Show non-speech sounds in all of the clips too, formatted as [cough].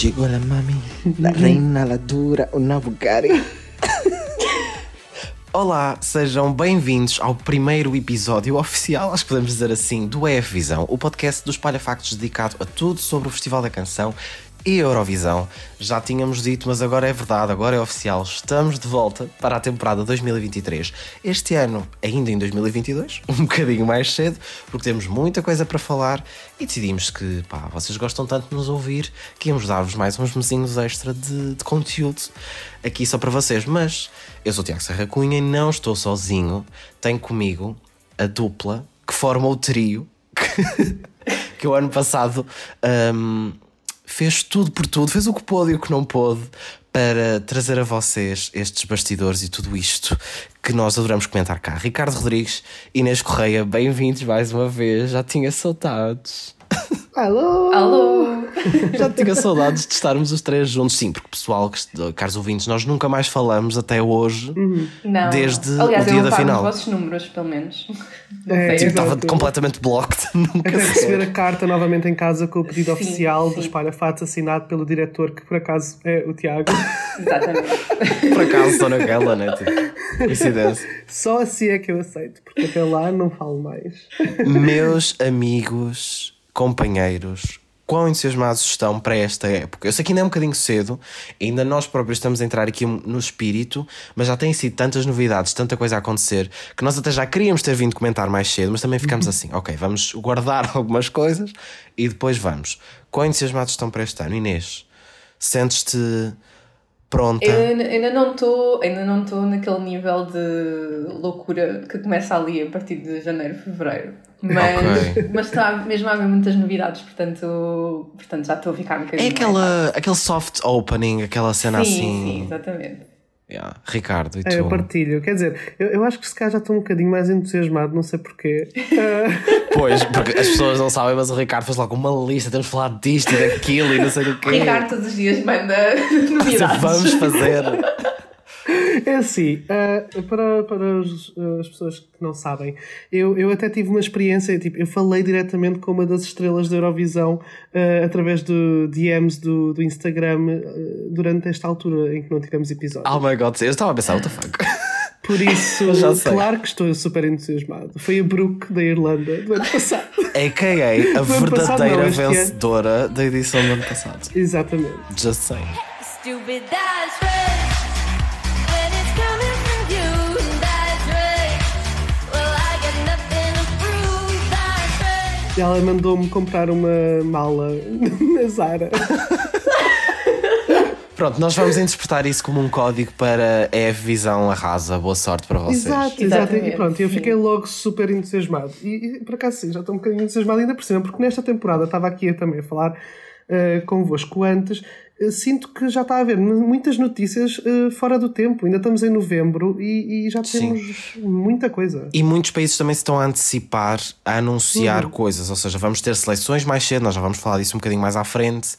Llegó la mami, la reina, la dura, una Bulgária. Olá, sejam bem-vindos ao primeiro episódio oficial, acho que podemos dizer assim, do EF Visão, o podcast dos Palha Factos dedicado a tudo sobre o Festival da Canção e Eurovisão. Já tínhamos dito, mas agora é verdade, agora é oficial. Estamos de volta para a temporada 2023. Este ano, ainda em 2022, [laughs] um bocadinho mais cedo, porque temos muita coisa para falar e decidimos que, pá, vocês gostam tanto de nos ouvir que íamos dar-vos mais uns mesinhos extra de, de conteúdo aqui só para vocês. Mas eu sou o Tiago Serra Cunha e não estou sozinho. Tenho comigo a dupla que forma o trio [laughs] que, que o ano passado. Um, fez tudo por tudo, fez o que pôde e o que não pôde para trazer a vocês estes bastidores e tudo isto que nós adoramos comentar cá. Ricardo Rodrigues, Inês Correia, bem-vindos mais uma vez, já tinha saudades. Alô! Alô! Já tinha saudades de estarmos os três juntos. Sim, porque pessoal, caros ouvintes, nós nunca mais falamos até hoje, não. desde Aliás, o dia da final. os vossos números, pelo menos. É, tipo, estava completamente blocked. [laughs] Nunca Até receber a carta novamente em casa com o pedido sim, oficial sim. dos Palhafatos assinado pelo diretor, que por acaso é o Tiago. Exatamente. [laughs] Por acaso estou naquela, né? Tipo, coincidência. Só assim é que eu aceito, porque até lá não falo mais. Meus amigos, companheiros, quão entusiasmados estão para esta época? Eu sei que ainda é um bocadinho cedo, ainda nós próprios estamos a entrar aqui no espírito, mas já têm sido tantas novidades, tanta coisa a acontecer, que nós até já queríamos ter vindo comentar mais cedo, mas também ficamos assim, ok, vamos guardar [laughs] algumas coisas e depois vamos. Quão entusiasmados estão para este ano? Inês, sentes-te pronta? Eu ainda- ainda não estou ainda não estou naquele nível de loucura que começa ali a partir de janeiro, fevereiro. Mas, Ok. mas está mesmo a haver muitas novidades, portanto, portanto já estou a ficar um bocadinho. É aquela, aquele soft opening, aquela cena Sim, assim. sim, exatamente. Yeah. Ricardo, e tu? É, eu partilho. Quer dizer, eu, eu acho que se calhar já estou um bocadinho mais entusiasmado, não sei porquê. [laughs] Pois, porque as pessoas não sabem, mas o Ricardo fez logo uma lista, temos de falar disto e daquilo e não sei do quê. Ricardo todos os dias manda novidades. Vamos fazer. É assim, ah, para, para as, as pessoas que não sabem, eu, eu até tive uma experiência, tipo, eu falei diretamente com uma das estrelas da Eurovisão ah, através do DMs do, do Instagram durante esta altura em que não tivemos episódio. Oh my god, eu estava a pensar, what the fuck? [laughs] Por isso, [laughs] claro que estou super entusiasmado. Foi a Brooke da Irlanda do ano passado. [laughs] AKA a Do ano passado, verdadeira não, vencedora da edição do ano passado. Exatamente. Just saying. Stupid, ela mandou-me comprar uma mala [laughs] na Zara. Pronto, nós vamos interpretar isso como um código para a Visão Arrasa. Boa sorte para vocês. Exato, exato. E pronto, eu fiquei logo super entusiasmado. E, e por acaso sim, já estou um bocadinho entusiasmado ainda por cima, porque nesta temporada estava aqui a também a falar eh, convosco antes. Eh, Sinto que já está a haver muitas notícias eh, fora do tempo. Ainda estamos em novembro e, e já Sim. temos muita coisa. E muitos países também se estão a antecipar, a anunciar Uhum. coisas, ou seja, vamos ter seleções mais cedo, nós já vamos falar disso um bocadinho mais à frente.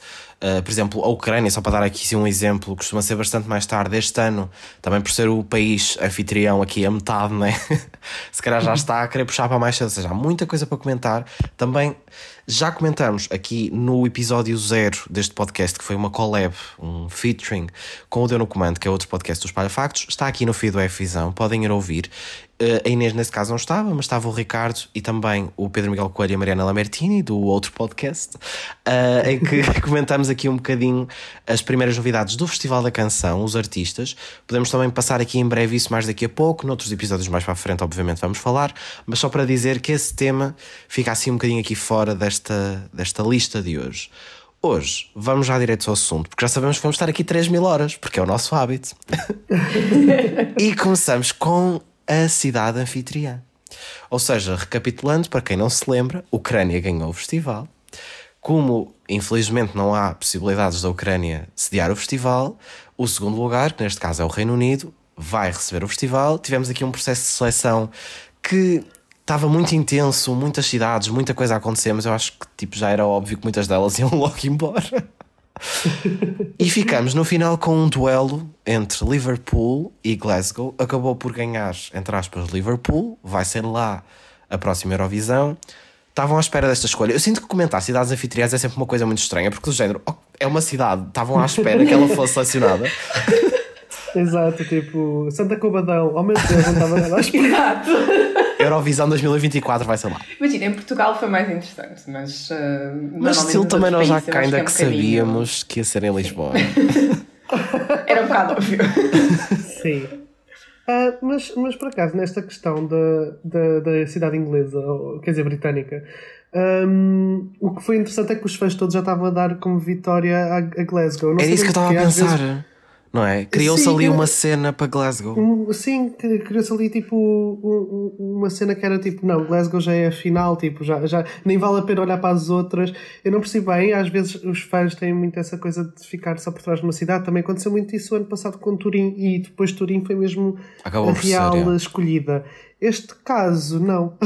Uh, por exemplo, a Ucrânia, só para dar aqui sim, um exemplo, costuma ser bastante mais tarde este ano, também por ser o país anfitrião aqui a metade, né? [laughs] se calhar já está a querer puxar para mais cedo, ou seja, há muita coisa para comentar. Também já comentamos aqui no episódio zero deste podcast, que foi uma collab, um featuring com o Deu no Comando, que é outro podcast dos Palhafactos, está aqui no feed do F-Visão, podem ir ouvir. Uh, a Inês, nesse caso, não estava, mas estava o Ricardo e também o Pedro Miguel Coelho e a Mariana Lamertini, do outro podcast, uh, em que [laughs] comentamos aqui um bocadinho as primeiras novidades do Festival da Canção, os artistas. Podemos também passar aqui em breve isso mais daqui a pouco, noutros episódios mais para a frente, obviamente, vamos falar, mas só para dizer que esse tema fica assim um bocadinho aqui fora desta, desta lista de hoje. Hoje, vamos já direto ao assunto, porque já sabemos que vamos estar aqui 3 mil horas, porque é o nosso hábito. [laughs] e começamos com a cidade anfitriã. Ou seja, recapitulando, para quem não se lembra, a Ucrânia ganhou o festival. Como, infelizmente, não há possibilidades da Ucrânia sediar o festival, o segundo lugar, que neste caso é o Reino Unido, vai receber o festival. Tivemos aqui um processo de seleção que estava muito intenso, muitas cidades, muita coisa a acontecer, mas eu acho que tipo, já era óbvio que muitas delas [laughs] iam logo embora. E ficamos no final com um duelo entre Liverpool e Glasgow. Acabou por ganhar, entre aspas, Liverpool. Vai ser lá a próxima Eurovisão. Estavam à espera desta escolha. Eu sinto que comentar cidades anfitriãs é sempre uma coisa muito estranha, porque do género, oh, é uma cidade, estavam à espera que ela fosse selecionada. [laughs] Exato, tipo, Santa Cobadão, oh meu Deus, não estava nada à [laughs] espera. Eurovisão 2024 vai ser lá. Imagina, em Portugal foi mais interessante, mas. uh, Mas estilo também nós já ainda é um que sabíamos que ia ser em Lisboa. [laughs] Era um bocado óbvio. Sim. Ah, mas, mas por acaso, nesta questão da, da, da cidade inglesa, ou, quer dizer, britânica, hum, o que foi interessante é que os fãs todos já estavam a dar como vitória a, a Glasgow. Não Era isso que eu estava a pensar. vezes- Não é? Criou-se ali era- uma cena para Glasgow. Um, sim, criou-se ali tipo um- um- uma cena que era tipo, não, Glasgow já é a final, tipo, já, já nem vale a pena olhar para as outras. Eu não percebo bem, às vezes os fãs têm muito essa coisa de ficar só por trás de uma cidade. Também aconteceu muito isso ano passado com Turim e depois Turim foi mesmo Acabou a por ser, real é. escolhida. Este caso, não.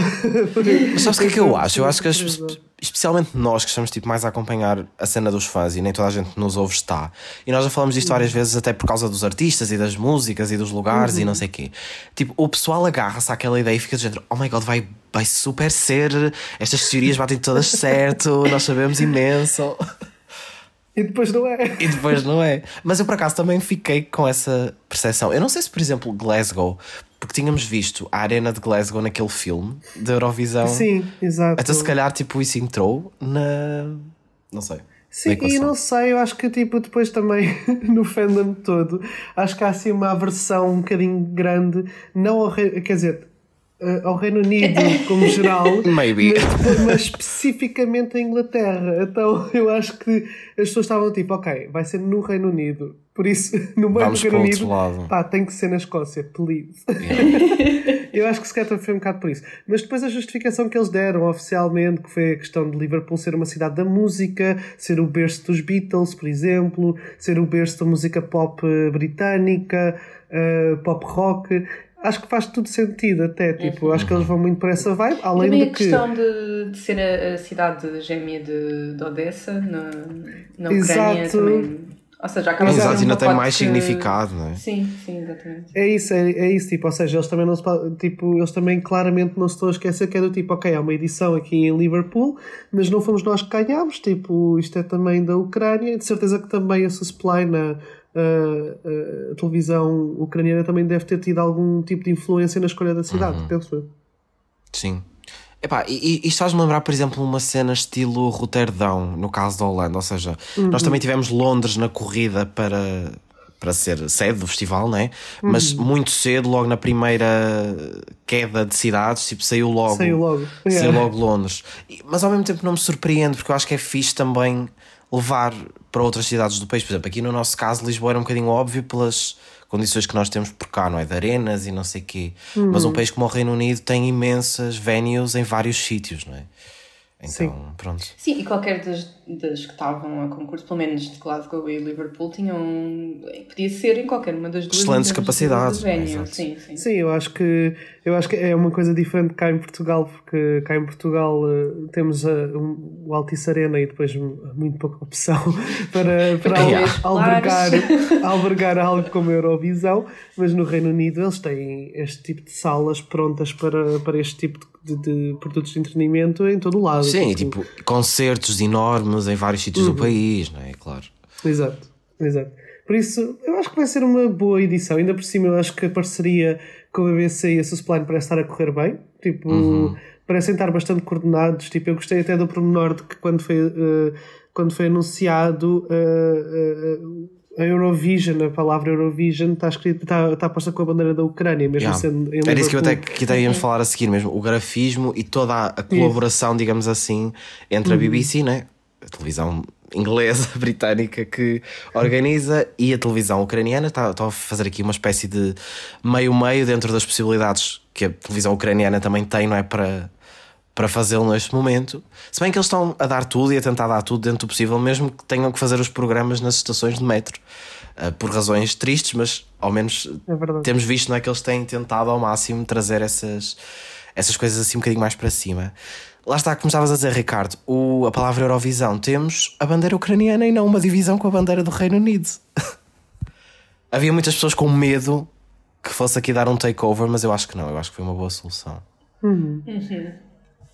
Mas sabes o que é que eu acho? Eu acho que as- Surpresa. especialmente nós que estamos tipo, mais a acompanhar a cena dos fãs e nem toda a gente nos ouve está. E nós já falamos disto várias vezes, até por causa dos artistas e das músicas e dos lugares e não sei o quê. Tipo, o pessoal agarra-se àquela ideia e fica do género: oh my god, vai, vai super ser, estas teorias batem todas [laughs] certo, nós sabemos imenso. E depois não é. E depois não é. Mas eu por acaso também fiquei com essa percepção. Eu não sei se, por exemplo, Glasgow, porque tínhamos visto a arena de Glasgow naquele filme da Eurovisão. Sim, exato. Até se calhar, tipo, isso entrou na. Não sei. Sim, e não sei, eu acho que tipo, depois também [laughs] no fandom todo, acho que há assim uma aversão um bocadinho grande, não ao Reino, quer dizer, eh, ao Reino Unido [laughs] como geral, Maybe. mas, mas especificamente a Inglaterra. Então eu acho que as pessoas estavam tipo, ok, vai ser no Reino Unido, por isso [laughs] no meio Vamos do Reino Unido, lado. pá, tem que ser na Escócia, please. [laughs] Eu acho que se calhar foi um bocado por isso. Mas depois a justificação que eles deram oficialmente, que foi a questão de Liverpool ser uma cidade da música, ser o berço dos Beatles, por exemplo, ser o berço da música pop eh, britânica, eh, pop rock. Acho que faz tudo sentido até, tipo, acho que eles vão muito para essa vibe, além Também de a que... questão de, de ser a, a cidade gêmea de, de Odessa, na, na Ucrânia, Exato. também. Ou seja, acaba Exato, um ainda tem mais que- significado, não é? Sim, sim, exatamente. É isso, é, é isso, tipo, ou seja, eles também não se tipo, eles também claramente não se estão a esquecer que é do tipo, ok, há uma edição aqui em Liverpool, mas não fomos nós que ganhámos, tipo, isto é também da Ucrânia, de certeza que também essa supply na ah, a televisão ucraniana também deve ter tido algum tipo de influência na escolha da cidade, Uhum. penso eu. Sim. Epá, e, e faz-me lembrar, por exemplo, uma cena estilo Roterdão, no caso da Holanda. Ou seja, nós também tivemos Londres na corrida para, para ser sede do festival, não é? Mas muito cedo, logo na primeira queda de cidades, tipo, saiu logo. Saiu logo. Saiu Yeah. logo Londres. Mas ao mesmo tempo não me surpreende, porque eu acho que é fixe também levar para outras cidades do país. Por exemplo, aqui no nosso caso, Lisboa era um bocadinho óbvio pelas condições que nós temos por cá, não é? De arenas e não sei o quê. Mas Uhum. um país como o Reino Unido tem imensas venues em vários sítios, não é? Então, Sim. pronto. Sim, e qualquer das, das que estavam a concurso, pelo menos de Glasgow e Liverpool, tinham. Podia ser em qualquer uma das duas. Excelentes capacidades, venues, exato. Sim, sim. Sim, eu acho que eu acho que é uma coisa diferente cá em Portugal, porque cá em Portugal eh, temos a, um, o Altice Arena e depois muito pouca opção [laughs] para, para al- albergar, albergar algo como a Eurovisão, mas no Reino Unido eles têm este tipo de salas prontas para, para este tipo de, de produtos de entretenimento em todo o lado. Sim, tipo, concertos enormes em vários sítios Uhum. do país, não é? Claro. Exato, exato. Por isso, eu acho que vai ser uma boa edição. Ainda por cima, eu acho que a parceria com a BBC e a Susplane parece estar a correr bem. Tipo, Uhum. parecem estar bastante coordenados. Tipo, eu gostei até do pormenor de que quando foi, eh, quando foi anunciado eh, eh, a Eurovision, a palavra Eurovision, está, escrito, está, está posta com a bandeira da Ucrânia, mesmo Yeah. sendo em Era isso que eu até, que até íamos falar a seguir mesmo. O grafismo e toda a, colaboração, digamos assim, entre Uhum. a BBC, né? A televisão inglesa, [laughs] britânica, que organiza, e a televisão ucraniana. Está está a fazer aqui uma espécie de meio-meio dentro das possibilidades que a televisão ucraniana também tem, não é? Para, para fazê-lo neste momento. Se bem que eles estão a dar tudo e a tentar dar tudo dentro do possível, mesmo que tenham que fazer os programas nas estações de metro. Ah, por razões tristes, mas ao menos É temos visto não é, que eles têm tentado ao máximo trazer essas, essas coisas assim um bocadinho mais para cima. Lá está, como estavas a dizer, Ricardo, o, a palavra Eurovisão, temos a bandeira ucraniana e não uma divisão com a bandeira do Reino Unido. [laughs] Havia muitas pessoas com medo que fosse aqui dar um takeover, mas eu acho que não, eu acho que foi uma boa solução.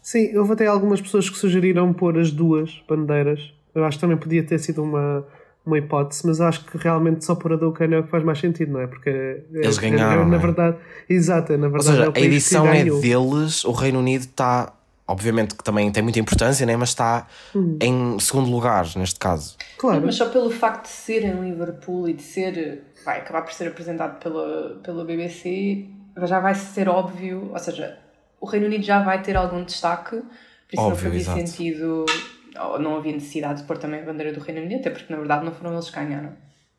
Sim, houve até algumas pessoas que sugeriram pôr as duas bandeiras. Eu acho que também podia ter sido uma, uma hipótese, mas acho que realmente só por a da Ucrânia é o que faz mais sentido, não é? Porque é- Eles é- ganharam, é, na é? verdade, exato, é, na Ou verdade seja, é o a que edição é deles, o Reino Unido está, obviamente que também tem muita importância, né? mas está Hum. em segundo lugar neste caso. Claro, Mas só pelo facto de ser em Liverpool e de ser, vai acabar por ser apresentado pela, pela BBC, já vai ser óbvio, ou seja, o Reino Unido já vai ter algum destaque, por isso Óbvio, não fazia exato. sentido, ou não havia necessidade de pôr também a bandeira do Reino Unido, até porque na verdade não foram eles que ganharam.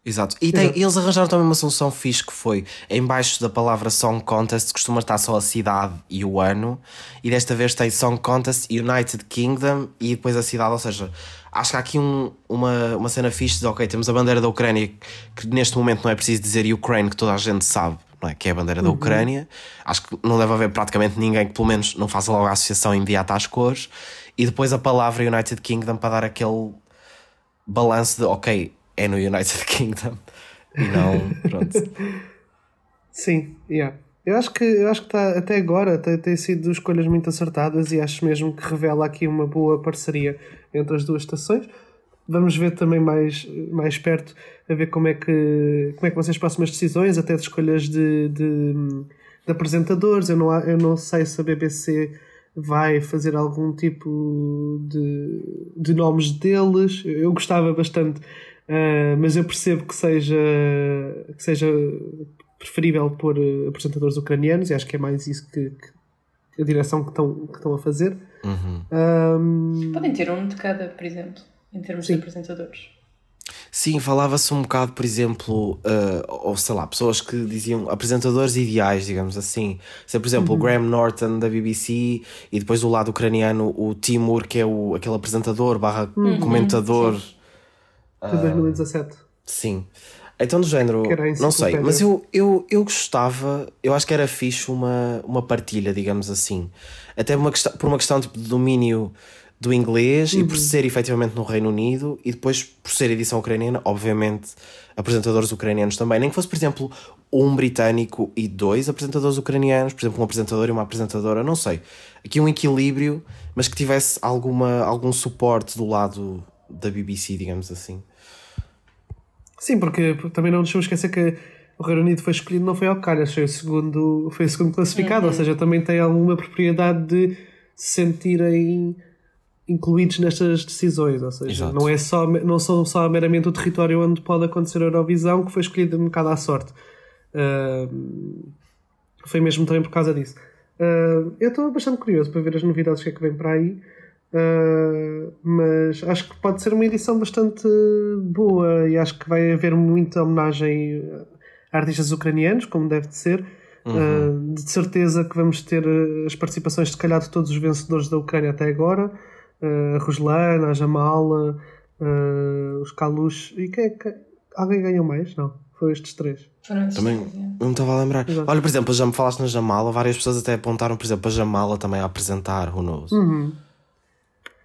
Exato. E tem- eles arranjaram também uma solução fixe que foi em baixo da palavra Song Contest costuma estar só a cidade e o ano e desta vez tem Song Contest United Kingdom e depois a cidade, ou seja, acho que há aqui um- uma, uma cena fixe de ok, temos a bandeira da Ucrânia que neste momento não é preciso dizer Ukraine que toda a gente sabe, não é? Que é a bandeira da Ucrânia. Acho que não deve haver praticamente ninguém que pelo menos não faça logo a associação imediata às cores e depois a palavra United Kingdom para dar aquele balanço de ok, é no United [laughs] Kingdom e não, pronto. Sim, yeah. Eu acho que, eu acho que tá, até agora tem, tem sido escolhas muito acertadas e acho mesmo que revela aqui uma boa parceria entre as duas estações. Vamos ver também mais, mais perto a ver como é, que, como é que vão ser as próximas decisões, até de escolhas de, de, de apresentadores. Eu não, eu não sei se a BBC vai fazer algum tipo de, de nomes deles. Eu gostava bastante, ah, mas eu percebo que seja, que seja preferível pôr eh, apresentadores ucranianos e acho que é mais isso que, que a direção que estão, que estão a fazer. Ahm, Podem ter um de cada, por exemplo, em termos Sim. de apresentadores. Sim, falava-se um bocado, por exemplo, uh, ou sei lá, pessoas que diziam apresentadores ideais, digamos assim. Se, por exemplo, o Graham Norton da BBC e depois do lado ucraniano o Timur, que é o, aquele apresentador barra comentador. De 2017. Sim. Então, do género, não sei, mas eu, eu, eu gostava, eu acho que era fixe uma, uma partilha, digamos assim. Até uma questão, por uma questão tipo, de domínio do inglês e por ser efetivamente no Reino Unido e depois por ser edição ucraniana, obviamente apresentadores ucranianos também. Nem que fosse, por exemplo, um britânico e dois apresentadores ucranianos, por exemplo, um apresentador e uma apresentadora, não sei. Aqui um equilíbrio, mas que tivesse alguma, algum suporte do lado da BBC, digamos assim. Sim, porque também não deixamos esquecer que o Reino Unido foi escolhido, não foi ao calhas, foi o segundo, foi o segundo classificado, ou seja, também tem alguma propriedade de se sentirem incluídos nestas decisões, ou seja, Exato. não, é só, não são só meramente o território onde pode acontecer a Eurovisão que foi escolhido um bocado à sorte. Ahm, foi mesmo também por causa disso. Ah, eu estou bastante curioso para ver as novidades que é que vem para aí. Uh, mas acho que pode ser uma edição bastante boa e acho que vai haver muita homenagem a artistas ucranianos, como deve de ser. Uh, de certeza que vamos ter uh, as participações, se calhar, de todos os vencedores da Ucrânia até agora: uh, a Ruslana, a Jamala, uh, os Kalush. E quem é que. Alguém ganhou mais? Não, foram estes três. Foram Também três, é. não me estava a lembrar. Exato. Olha, por exemplo, já me falaste na Jamala, várias pessoas até apontaram, por exemplo, a Jamala também a apresentar, who knows?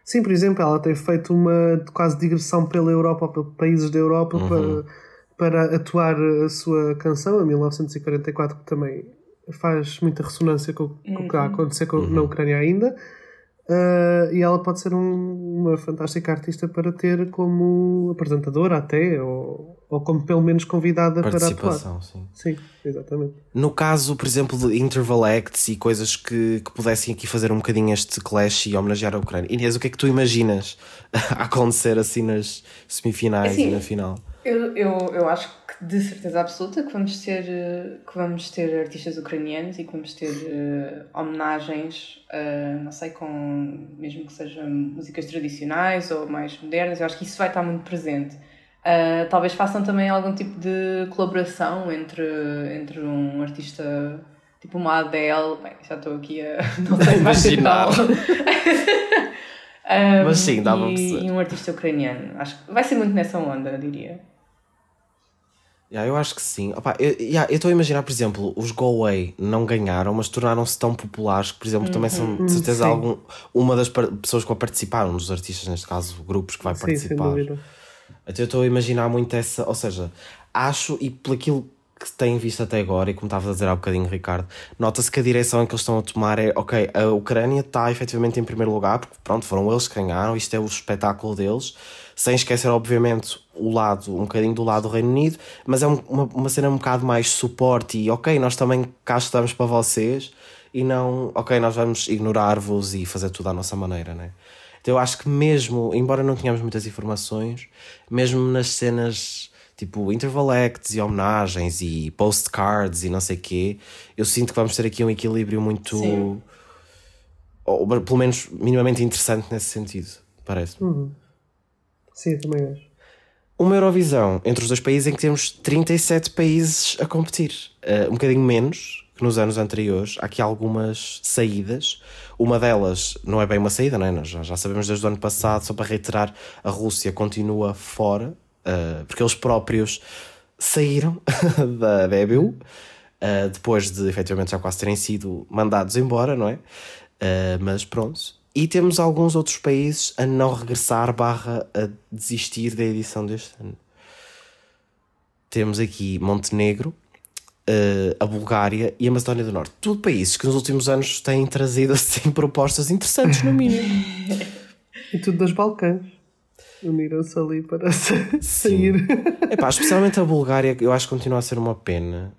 Sim, por exemplo, ela tem feito uma quase digressão pela Europa, ou pelos países da Europa, para, para atuar a sua canção, a 1944, que também faz muita ressonância com, com o que está a acontecer com- na Ucrânia ainda. Ah, e ela pode ser um- uma fantástica artista para ter como apresentadora, até, ou, ou como pelo menos convidada para atuar. Participação, sim. Sim, exatamente. No caso, por exemplo, de interval acts e coisas que, que pudessem aqui fazer um bocadinho este clash e homenagear a Ucrânia. Inês, o que é que tu imaginas [laughs] a acontecer assim nas semifinais Assim, e na final? Eu, eu, eu acho que de certeza absoluta que vamos ter, que vamos ter artistas ucranianos e que vamos ter eh, homenagens, eh, não sei, com mesmo que sejam músicas tradicionais ou mais modernas, eu acho que isso vai estar muito presente. Eh, talvez façam também algum tipo de colaboração entre, entre um artista tipo uma Adele, bem, já estou aqui a [laughs] não sei Imaginar. Um, [laughs] Mas sim, dá para e, perceber. e um artista ucraniano. Acho que vai ser muito nessa onda, eu diria. Yeah, eu acho que sim. Opa, eu yeah, estou a imaginar, por exemplo, os Go Away não ganharam, mas tornaram-se tão populares que, por exemplo, também são de certeza Sim. algum, uma das pessoas que vai participar, um dos artistas, neste caso, grupos que vai Sim, sem participar. dúvida. Então eu estou a imaginar muito essa, ou seja, acho e por aquilo que tem visto até agora, e como estavas a dizer há bocadinho, Ricardo, nota-se que a direção que eles estão a tomar é, ok, a Ucrânia está efetivamente em primeiro lugar, porque pronto, foram eles que ganharam, isto é o espetáculo deles, sem esquecer, obviamente, o lado, um bocadinho do lado do Reino Unido, mas é um- uma, uma cena um bocado mais suporte e ok, nós também cá estamos para vocês e não, ok, nós vamos ignorar-vos e fazer tudo à nossa maneira, né? Então eu acho que mesmo, embora não tenhamos muitas informações, mesmo nas cenas tipo interval acts e homenagens e postcards e não sei quê, eu sinto que vamos ter aqui um equilíbrio muito, Sim. ou pelo menos minimamente interessante nesse sentido, parece. Sim, eu também acho. Uma Eurovisão entre os dois países em que temos 37 países a competir. Uh, um bocadinho menos que nos anos anteriores. Há aqui algumas saídas. Uma delas não é bem uma saída, não é? Nós já, sabemos desde o ano passado, só para reiterar, a Rússia continua fora, uh, porque eles próprios saíram [laughs] da, da EBU, uh, depois de efetivamente já quase terem sido mandados embora, não é? Uh, mas pronto. E temos alguns outros países a não regressar barra a desistir da edição deste ano. Temos aqui Montenegro, eh, a Bulgária e a Macedónia do Norte. Tudo países que nos últimos anos têm trazido [laughs] assim propostas interessantes, no mínimo. [laughs] E tudo das Balcãs. Uniram-se ali para sa- sair. [laughs] Epá, especialmente a Bulgária, eu acho que continua a ser uma pena.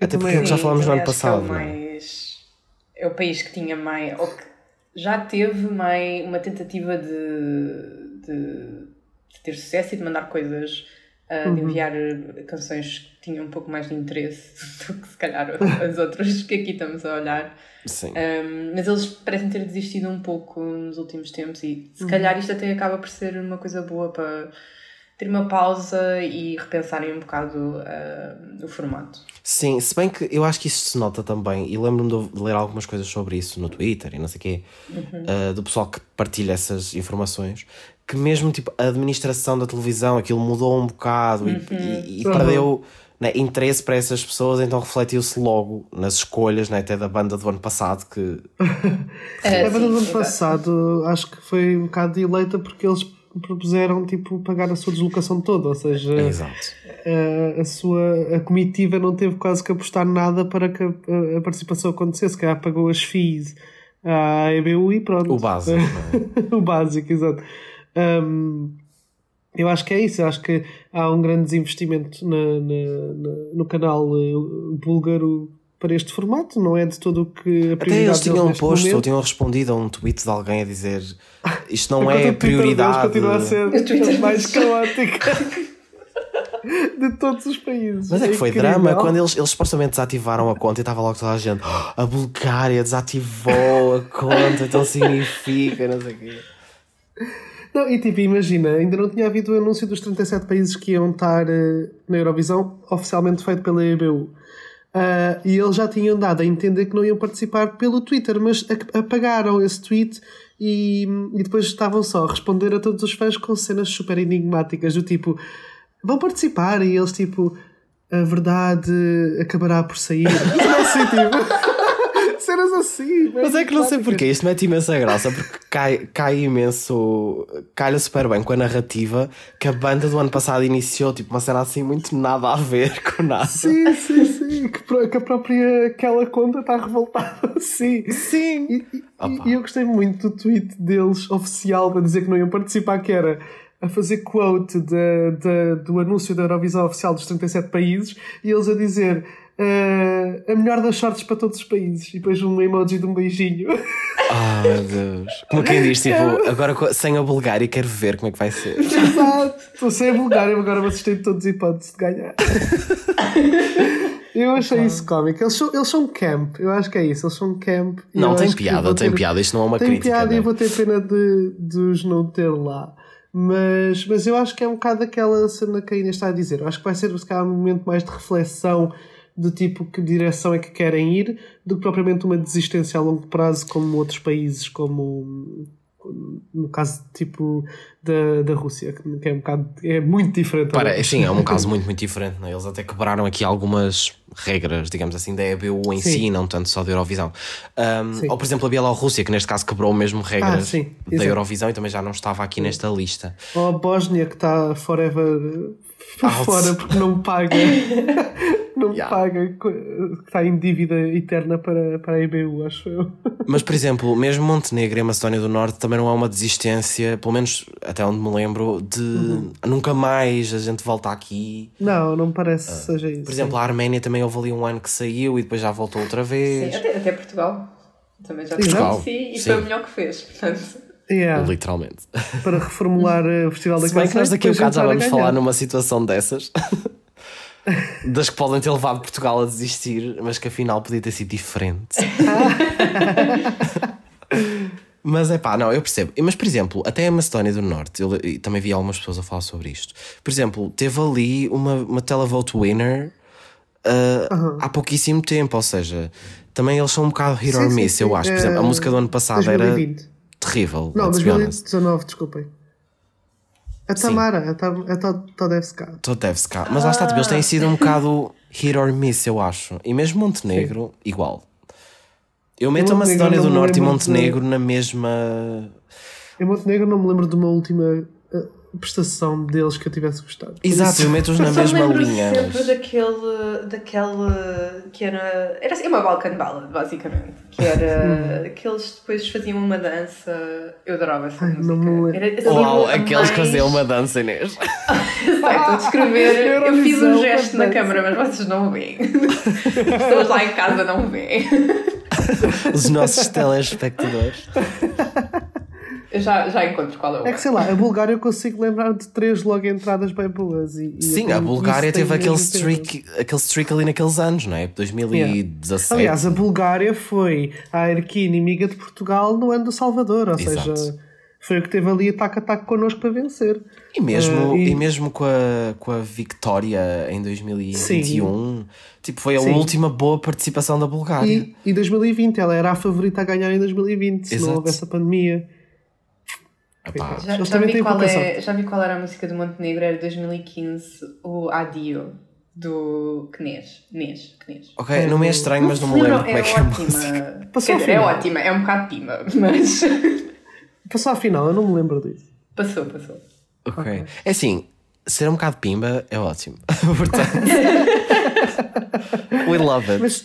Até também porque já Sim, falámos no ano que é o passado. não é? mais- É o país que tinha mais. Ou que já teve mais uma tentativa de, de, de ter sucesso e de mandar coisas, ah, Uhum. de enviar eh, canções que tinham um pouco mais de interesse [laughs] do que se calhar [laughs] as outras que aqui estamos a olhar. Sim. Um, mas eles parecem ter desistido um pouco nos últimos tempos e se Uhum. calhar isto até acaba por ser uma coisa boa para ter uma pausa e repensarem um bocado uh, o formato. Sim, se bem que eu acho que isso se nota também, e lembro-me de ler algumas coisas sobre isso no Twitter e não sei o quê, uh, do pessoal que partilha essas informações, que mesmo tipo a administração da televisão, aquilo mudou um bocado e- e, e perdeu né, interesse para essas pessoas, então refletiu-se logo nas escolhas né, até da banda do ano passado que [laughs] É, a banda do ano passado acho que foi um bocado eleita porque eles propuseram tipo, pagar a sua deslocação toda, ou seja, Exato. a, a sua a comitiva não teve quase que apostar nada para que a, a participação acontecesse, que calhar pagou as FIIs à EBU e pronto. O básico, é? [laughs] o básico, exato. Hum, eu acho que é isso, eu acho que há um grande desinvestimento na, na- na- no canal eh, búlgaro para este formato, não é de todo o que a Até eles tinham posto ou tinham respondido a um tweet de alguém a dizer [laughs] isto não é prioridade. continua a ser [laughs] a mais [laughs] caótica de todos os países. Mas é que foi incrível. drama quando eles, eles supostamente desativaram a conta e estava logo toda a gente. "Oh, a Bulgária desativou a conta, então significa, não sei o quê. Não, e tipo, imagina, ainda não tinha havido o anúncio dos 37 países que iam estar eh, na Eurovisão, oficialmente feito pela EBU. Ah, e eles já tinham dado a entender que não iam participar pelo Twitter, mas apagaram esse tweet e, e depois estavam só a responder a todos os fãs com cenas super enigmáticas, do tipo, vão participar, e eles tipo, a verdade acabará por sair. [laughs] Não assim, tipo. Cenas assim. Mas é que não sei porquê, isto mete imensa graça, porque cai, cai imenso. calha super bem com a narrativa que a banda do ano passado iniciou, tipo uma cena assim muito nada a ver [laughs] com nada. Sim, sim, sim. Que, que a própria aquela conta está revoltada. [laughs] Sim. Sim. E, e- e eu gostei muito do tweet deles oficial para dizer que não iam participar, que era a fazer quote da- da- do anúncio da Eurovisão oficial dos 37 países e eles a dizer "Ah, a melhor das sortes para todos os países. E depois um emoji de um beijinho. Ah, meu Deus. Como quem diz, tipo, agora sem a Bulgária quero ver como é que vai ser. [laughs] Exato. Estou sem a Bulgária, agora vocês têm todos hipóteses de ganhar. Eu achei isso cómico. Eles são, eles são camp, eu acho que é isso. Eles são camp. e Não, tem piada, vou tem ter- piada. Isto não é uma Tem crítica. piada e né? vou ter pena de, de os não ter lá. Mas, mas eu acho que é um bocado aquela cena que a Inês está a dizer. Eu acho que vai ser se calhar, um momento mais de reflexão de tipo que direção é que querem ir, do que propriamente uma desistência a longo prazo, como outros países, como no caso tipo da, da Rússia, que é um bocado é muito diferente. Para, sim, é um caso [laughs] muito, muito diferente. Né? Eles até quebraram aqui algumas regras, digamos assim, da EBU em Sim. si, não tanto só da Eurovisão. Um, ou, por exemplo, a Bielorrússia, que neste caso quebrou mesmo regras Ah, sim, da. Eurovisão e também já não estava aqui nesta lista. Ou a Bósnia que está forever Out. [laughs] fora porque não paga. [laughs] não Yeah. paga, está em dívida eterna para, para a EBU, acho eu. [laughs] Mas, por exemplo, mesmo Montenegro e a Macedónia do Norte também não é uma desistência, pelo menos até onde me lembro, de Uhum. nunca mais a gente volta aqui. Não, não me parece que seja isso. Por exemplo, a Arménia também houve ali um ano que saiu e depois já voltou outra Sim, vez. até, até Portugal. Também já Portugal, sim, e sim. foi o melhor que fez. Portanto, sim. Yeah, Literalmente. para reformular eh, o Festival da Se bem que Canção. nós daqui a um bocado já vamos falar numa situação dessas. Das que podem ter levado Portugal a desistir, mas que afinal podia ter sido diferente. [laughs] mas é pá, não, eu percebo. Mas por exemplo, até a Macedónia do Norte, eu e também vi algumas pessoas a falar sobre isto. Por exemplo, teve ali uma, uma televote winner uh, há pouquíssimo tempo, ou seja, também eles são um bocado hit or Sim, sim, miss, eu sim. acho. Por exemplo, a música do ano passado 2020. era terrível. Não, let's be honest. 2019, desculpem. A Tamara, a, Tam, a Todevska. Cá. Mas lá está, tipo, eles têm sido um bocado hit or miss, eu acho. E mesmo Montenegro, igual. Eu meto a Montenegro Macedónia do Norte e lembro Montenegro na mesma. Em Montenegro não me lembro de uma última prestação deles que eu tivesse gostado. Exato, isso- eu meto-os na eu mesma linha. sempre mas- daquele, daquele que era. Era assim, uma Balkan Ballad, basicamente. Que era. [laughs] que eles depois faziam uma dança. Eu adorava essa Ai, música. não. Era, assim, Uau, aqueles que mais- faziam uma dança, Inês. [laughs] Sei, estou a descrever. eu fiz um gesto na câmara, mas vocês não veem. [laughs] As pessoas lá em casa não veem. Os nossos telespectadores. Eu já, já encontro qual é o. É que sei lá, a Bulgária eu consigo lembrar de três logo entradas bem boas. E, e Sim, a Bulgária teve aquele tempo. streak, aquele streak ali naqueles anos, não é? 2017. Aliás, a Bulgária foi a Arquina inimiga de Portugal no ano do Salvador, ou Exato. seja, foi o que teve ali ataque a ataque connosco para vencer. E mesmo, Ah, e- e... mesmo com, a, com a Vitória em 2021, tipo, foi a Sim. última boa participação da Bulgária. E, e 2020, ela era a favorita a ganhar em 2020, se Exato. não houvesse a pandemia. Epá, Já, já, vi qual é, já vi qual era a música do Montenegro, era 2015, o Adio, do Knês. Knês, Knês. Ok, não me é estranho, mas não me lembro como é que é a música. ótima. Passou Quer dizer, é ótima, é um bocado pima, mas [laughs] Passou à final, eu não me lembro disso. passou, passou. Ok. É assim, ser um bocado pimba é ótimo. [laughs] Portanto. [laughs] We love it. Mas,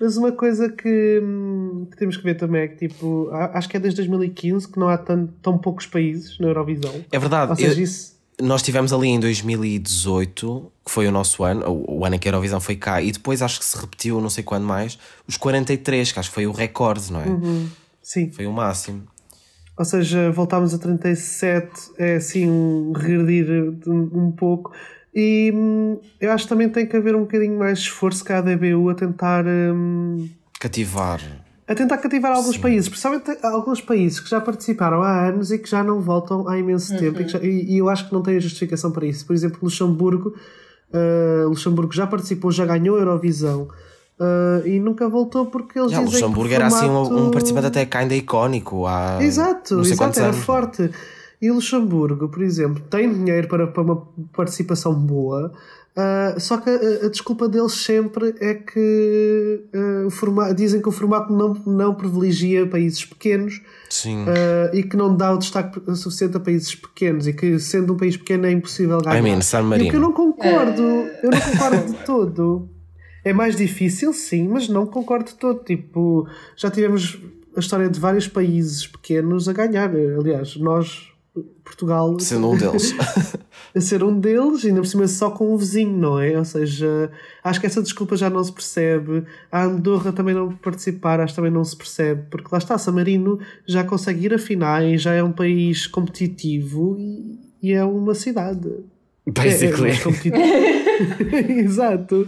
mas uma coisa que, hum, que temos que ver também é que, tipo, acho que é desde 2015 que não há tão, tão poucos países na Eurovisão. É verdade. Ou seja, eu- isso. Nós tivemos ali em 2018, que foi o nosso ano, o, o ano em que a Eurovisão foi cá, e depois acho que se repetiu, não sei quando mais, os 43, que acho que foi o recorde, não é? Sim. Foi o máximo. Ou seja, voltámos a 37, é assim um regredir um pouco. E hum, eu acho que também tem que haver um bocadinho mais esforço cá da EBU a tentar. hum, Cativar. a tentar cativar alguns países, principalmente alguns países que já participaram há anos e que já não voltam há imenso tempo e, que já- e- e eu acho que não tem justificação para isso. Por exemplo, Luxemburgo, uh, Luxemburgo já participou, já ganhou a Eurovisão uh, e nunca voltou porque eles Já, dizem que o Luxemburgo era assim um, formato- um participante até ainda icónico há Exato, exato, era anos. forte. E Luxemburgo, por exemplo, tem dinheiro para, para uma participação boa, ah, só que a, a desculpa deles sempre é que ah, o forma- dizem que o formato não, não privilegia países pequenos ah, e que não dá o destaque suficiente a países pequenos e que sendo um país pequeno é impossível ganhar. I mean, San E Marino. que eu não concordo, eu não concordo de todo. É mais difícil, sim, mas não concordo de todo. Tipo, já tivemos a história de vários países pequenos a ganhar. Aliás, nós, Portugal, Sendo um deles. [laughs] a ser um deles, ainda por cima só com um vizinho, não é? Ou seja, acho que essa desculpa já não se percebe. A Andorra também não participar, acho que também não se percebe, porque lá está, San Marino já consegue ir a finais, já é um país competitivo e, e é uma cidade. Basically. É, é. [laughs] [laughs] Exato.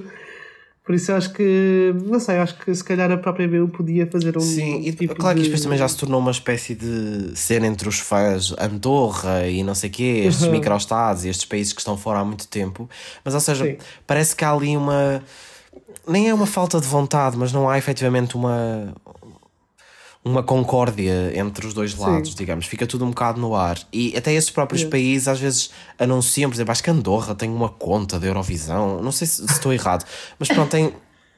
Por isso eu acho que, não sei, acho que se calhar a própria BU podia fazer um. Sim, e tipo claro que isto também já se tornou uma espécie de cena entre os fãs Andorra e não sei o quê, estes Uhum. microestados e estes países que estão fora há muito tempo. Mas, ou seja, Sim. parece que há ali uma. Nem é uma falta de vontade, mas não há efetivamente uma. Uma concórdia entre os dois lados, digamos, fica tudo um bocado no ar. E até esses próprios países às vezes anunciam, por exemplo, acho que Andorra tem uma conta da Eurovisão, não sei se, se estou errado, mas pronto, tem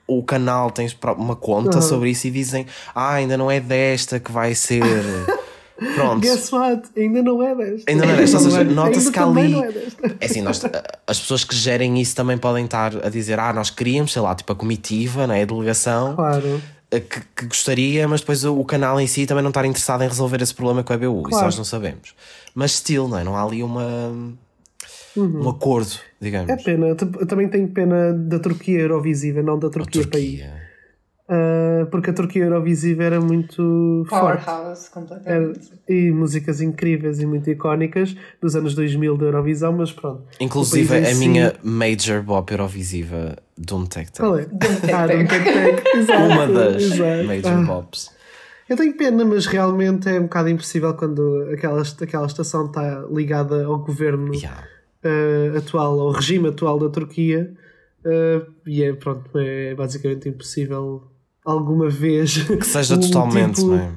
o canal tem uma conta sobre isso e dizem ah, ainda não é desta que vai ser. [laughs] Pronto. Guess what? Ainda não é desta. Ainda não é desta, ou seja, Ainda nota-se que ali. é. É assim, nós, as pessoas que gerem isso também podem estar a dizer: ah, nós queríamos, sei lá, tipo a comitiva, né, a delegação, Claro. Que, que gostaria, mas depois o, o canal em si também não estar interessado em resolver esse problema com a BU. Isso Claro. nós não sabemos. Mas still, não é? Não há ali uma, um acordo, digamos. É pena, eu também tenho pena da Turquia Eurovisiva, não da Turquia, país. Turquia. Ah, porque a Turquia Eurovisiva era muito forte. Powerhouse, Era- completamente. e músicas incríveis e muito icónicas dos anos 2000 da Eurovisão, mas pronto. Inclusive país a si- minha major bop Eurovisiva Doom Tech Tech. Qual é? Tec Ah, Tec. Dum Tec Tec. Exato, Uma das exato. major Ah. bops. Eu tenho pena, mas realmente é um bocado impossível quando aquela, aquela estação está ligada ao governo Yeah. eh, atual, ao regime atual da Turquia. eh, e é, pronto, é basicamente impossível alguma vez. Que seja o [laughs] totalmente, tipo- não é?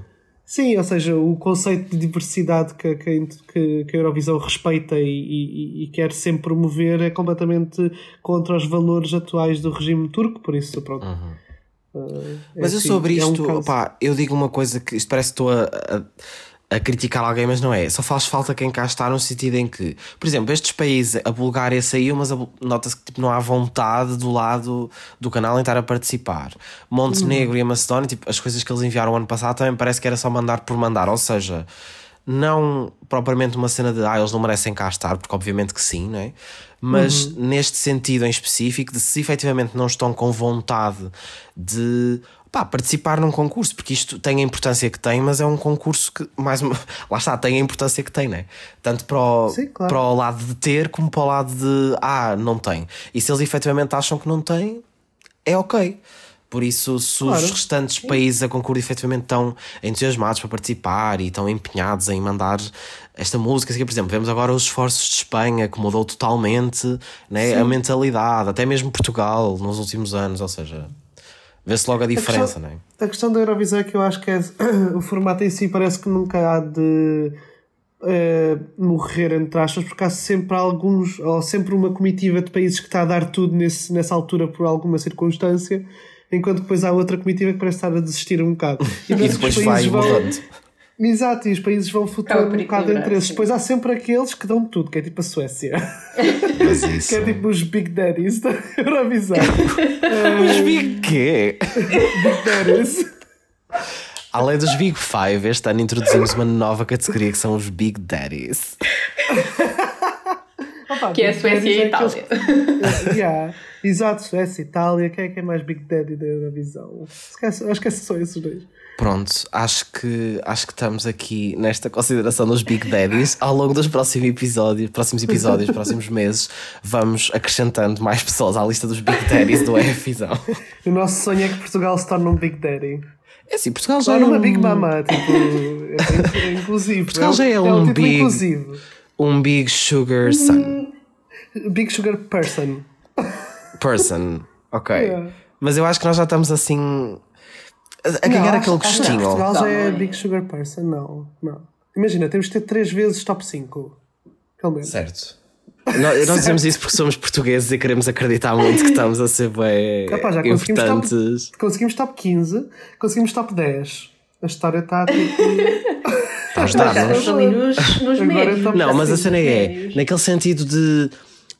Sim, ou seja, o conceito de diversidade que, que, que- a Eurovisão respeita e, e- e quer sempre promover é completamente contra os valores atuais do regime turco, por isso, pronto. Uhum. eh, é Mas eu assim, sobre é um isto, caso- opá, eu digo uma coisa que isto parece que estou a, a, a criticar alguém, mas não é. Só faz falta quem cá está no sentido em que, por exemplo, estes países, a Bulgária saiu, mas nota-se que tipo, não há vontade do lado do canal em estar a participar. Montenegro e a Macedónia, tipo, as coisas que eles enviaram ano passado também parece que era só mandar por mandar, ou seja. Não propriamente uma cena de ah, eles não merecem cá estar, porque obviamente que sim, não é? Mas neste sentido em específico, de se efetivamente não estão com vontade de pá, participar num concurso, porque isto tem a importância que tem, mas é um concurso que, mais uma, [laughs] lá está, tem a importância que tem, né? Tanto para o, Sim, claro. para o lado de ter, como para o lado de ah, não tem. E se eles efetivamente acham que não tem, é ok. Por isso, se Claro. os restantes países a concurso efetivamente estão entusiasmados para participar e estão empenhados em mandar esta música, assim, por exemplo, vemos agora os esforços de Espanha que mudou totalmente né, a mentalidade, até mesmo Portugal nos últimos anos, ou seja, vê-se logo a diferença, não é? A questão da Eurovisão é que eu acho que é, [coughs] o formato em si parece que nunca há de eh, morrer, entre aspas, porque há sempre alguns, ou sempre uma comitiva de países que está a dar tudo nesse, nessa altura por alguma circunstância, enquanto depois há outra comitiva que parece estar a desistir um bocado. [laughs] E que depois vai vão- mudando. Exato, e os países vão flutuando um bocado entre esses. sim. Depois há sempre aqueles que dão tudo, que é tipo a Suécia, Mas [laughs] isso. que é tipo os Big Daddies da Eurovisão. Os Big quê? Big Daddies. Além dos Big Five, este ano introduzimos uma nova categoria que são os Big Daddies. [laughs] Opa, Que é a Suécia e a é Itália. aqueles- [laughs] Yeah. Exato, Suécia, Itália. Quem é que é mais Big Daddy da Eurovisão? Esquece, acho que são só esses dois. Pronto, acho que, acho que estamos aqui nesta consideração dos Big Daddies. Ao longo dos próximos episódios, próximos episódios, próximos meses, vamos acrescentando mais pessoas à lista dos Big Daddies do EFizão. O nosso sonho é que Portugal se torne um Big Daddy. É assim, Portugal já é um, Big Mama, tipo, é, é inclusivo. Portugal é, já é um um título big- inclusivo. um Big Sugar Son Big Sugar Person. person. Ok. [laughs] Yeah. Mas eu acho que nós já estamos assim a, a ganhar Não, aquele acho- que gostinho. Portugal já é. Big Sugar Person, não, não. Imagina, temos que ter três vezes top 5. Pelo menos. Certo. Nós, nós [laughs] dizemos isso porque somos portugueses e queremos acreditar muito que estamos a ser bem Capaz, já conseguimos top, importantes. conseguimos top 15, conseguimos top 10. A história está tipo. Está a Já ajudar-nos. estamos ali nos, nos Agora médios. Não, mas a cena é naquele sentido de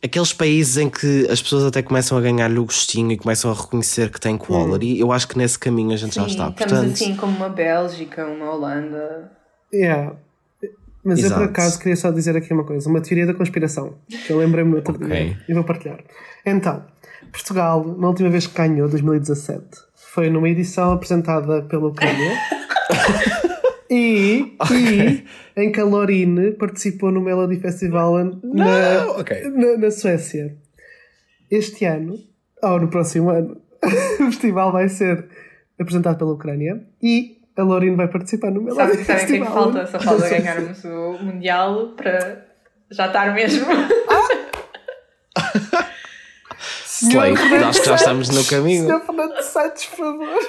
aqueles países em que as pessoas até começam a ganhar-lhe o gostinho e começam a reconhecer que tem quality, eu acho que nesse caminho a gente já Sim, está. estamos Portanto, assim como uma Bélgica, uma Holanda. Yeah. Mas eu Exato. por acaso queria só dizer aqui uma coisa, uma teoria da conspiração, que eu lembrei-me no outro Ok. dia e vou partilhar. Então, Portugal, na última vez que ganhou, 2017, foi numa edição apresentada pela [laughs] Ucrânia e, [laughs] e em que a Lorine participou no Melody Festival na, ok. na, na Suécia. Este ano, ou no próximo ano, [laughs] o festival vai ser apresentado pela Ucrânia e a Lorine vai participar no Melody Sabe, é Festival. falta? Só falta [laughs] ganharmos o Mundial para já estar mesmo. Slay, acho que já estamos no caminho. Senhor Fernando Santos, por favor.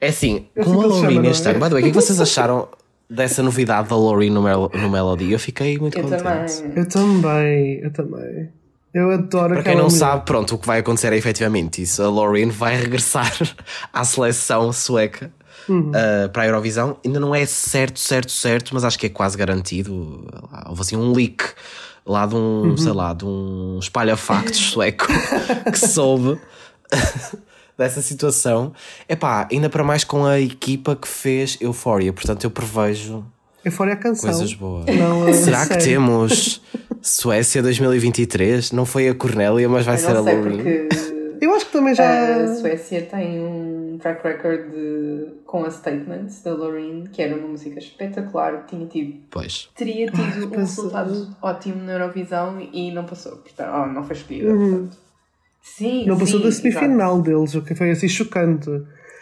É assim, Eu como a Loreen este ano. By the way, o que é que vocês acharam dessa novidade da Loreen no, Mel no Melody? Eu fiquei muito Eu contente. também. Eu também, eu também. Eu adoro Para quem não mulher. sabe, pronto, o que vai acontecer é efetivamente isso. A Loreen vai regressar [laughs] à seleção sueca Uhum. uh, para a Eurovisão. Ainda não é certo, certo, certo, mas acho que é quase garantido. Houve assim um leak lá de um, Uhum. sei lá, de um espalha-factos [laughs] sueco que soube [laughs] dessa situação. Epá, ainda para mais com a equipa que fez Euphoria, portanto eu prevejo Eu fora a canção. coisas boas. Não, [laughs] a Será que temos Suécia 2023? Não foi a Cornélia, mas vai Eu ser a não sei Loreen. porque Eu acho que também já. a Suécia tem um track record de, com a Statements da Loreen, que era uma música espetacular, tinha tido, Pois. teria tido um passou. resultado ótimo na Eurovisão e não passou, portanto, oh, não foi escolhida. portanto. Sim. Não passou sim, da semifinal deles, o que foi assim chocante.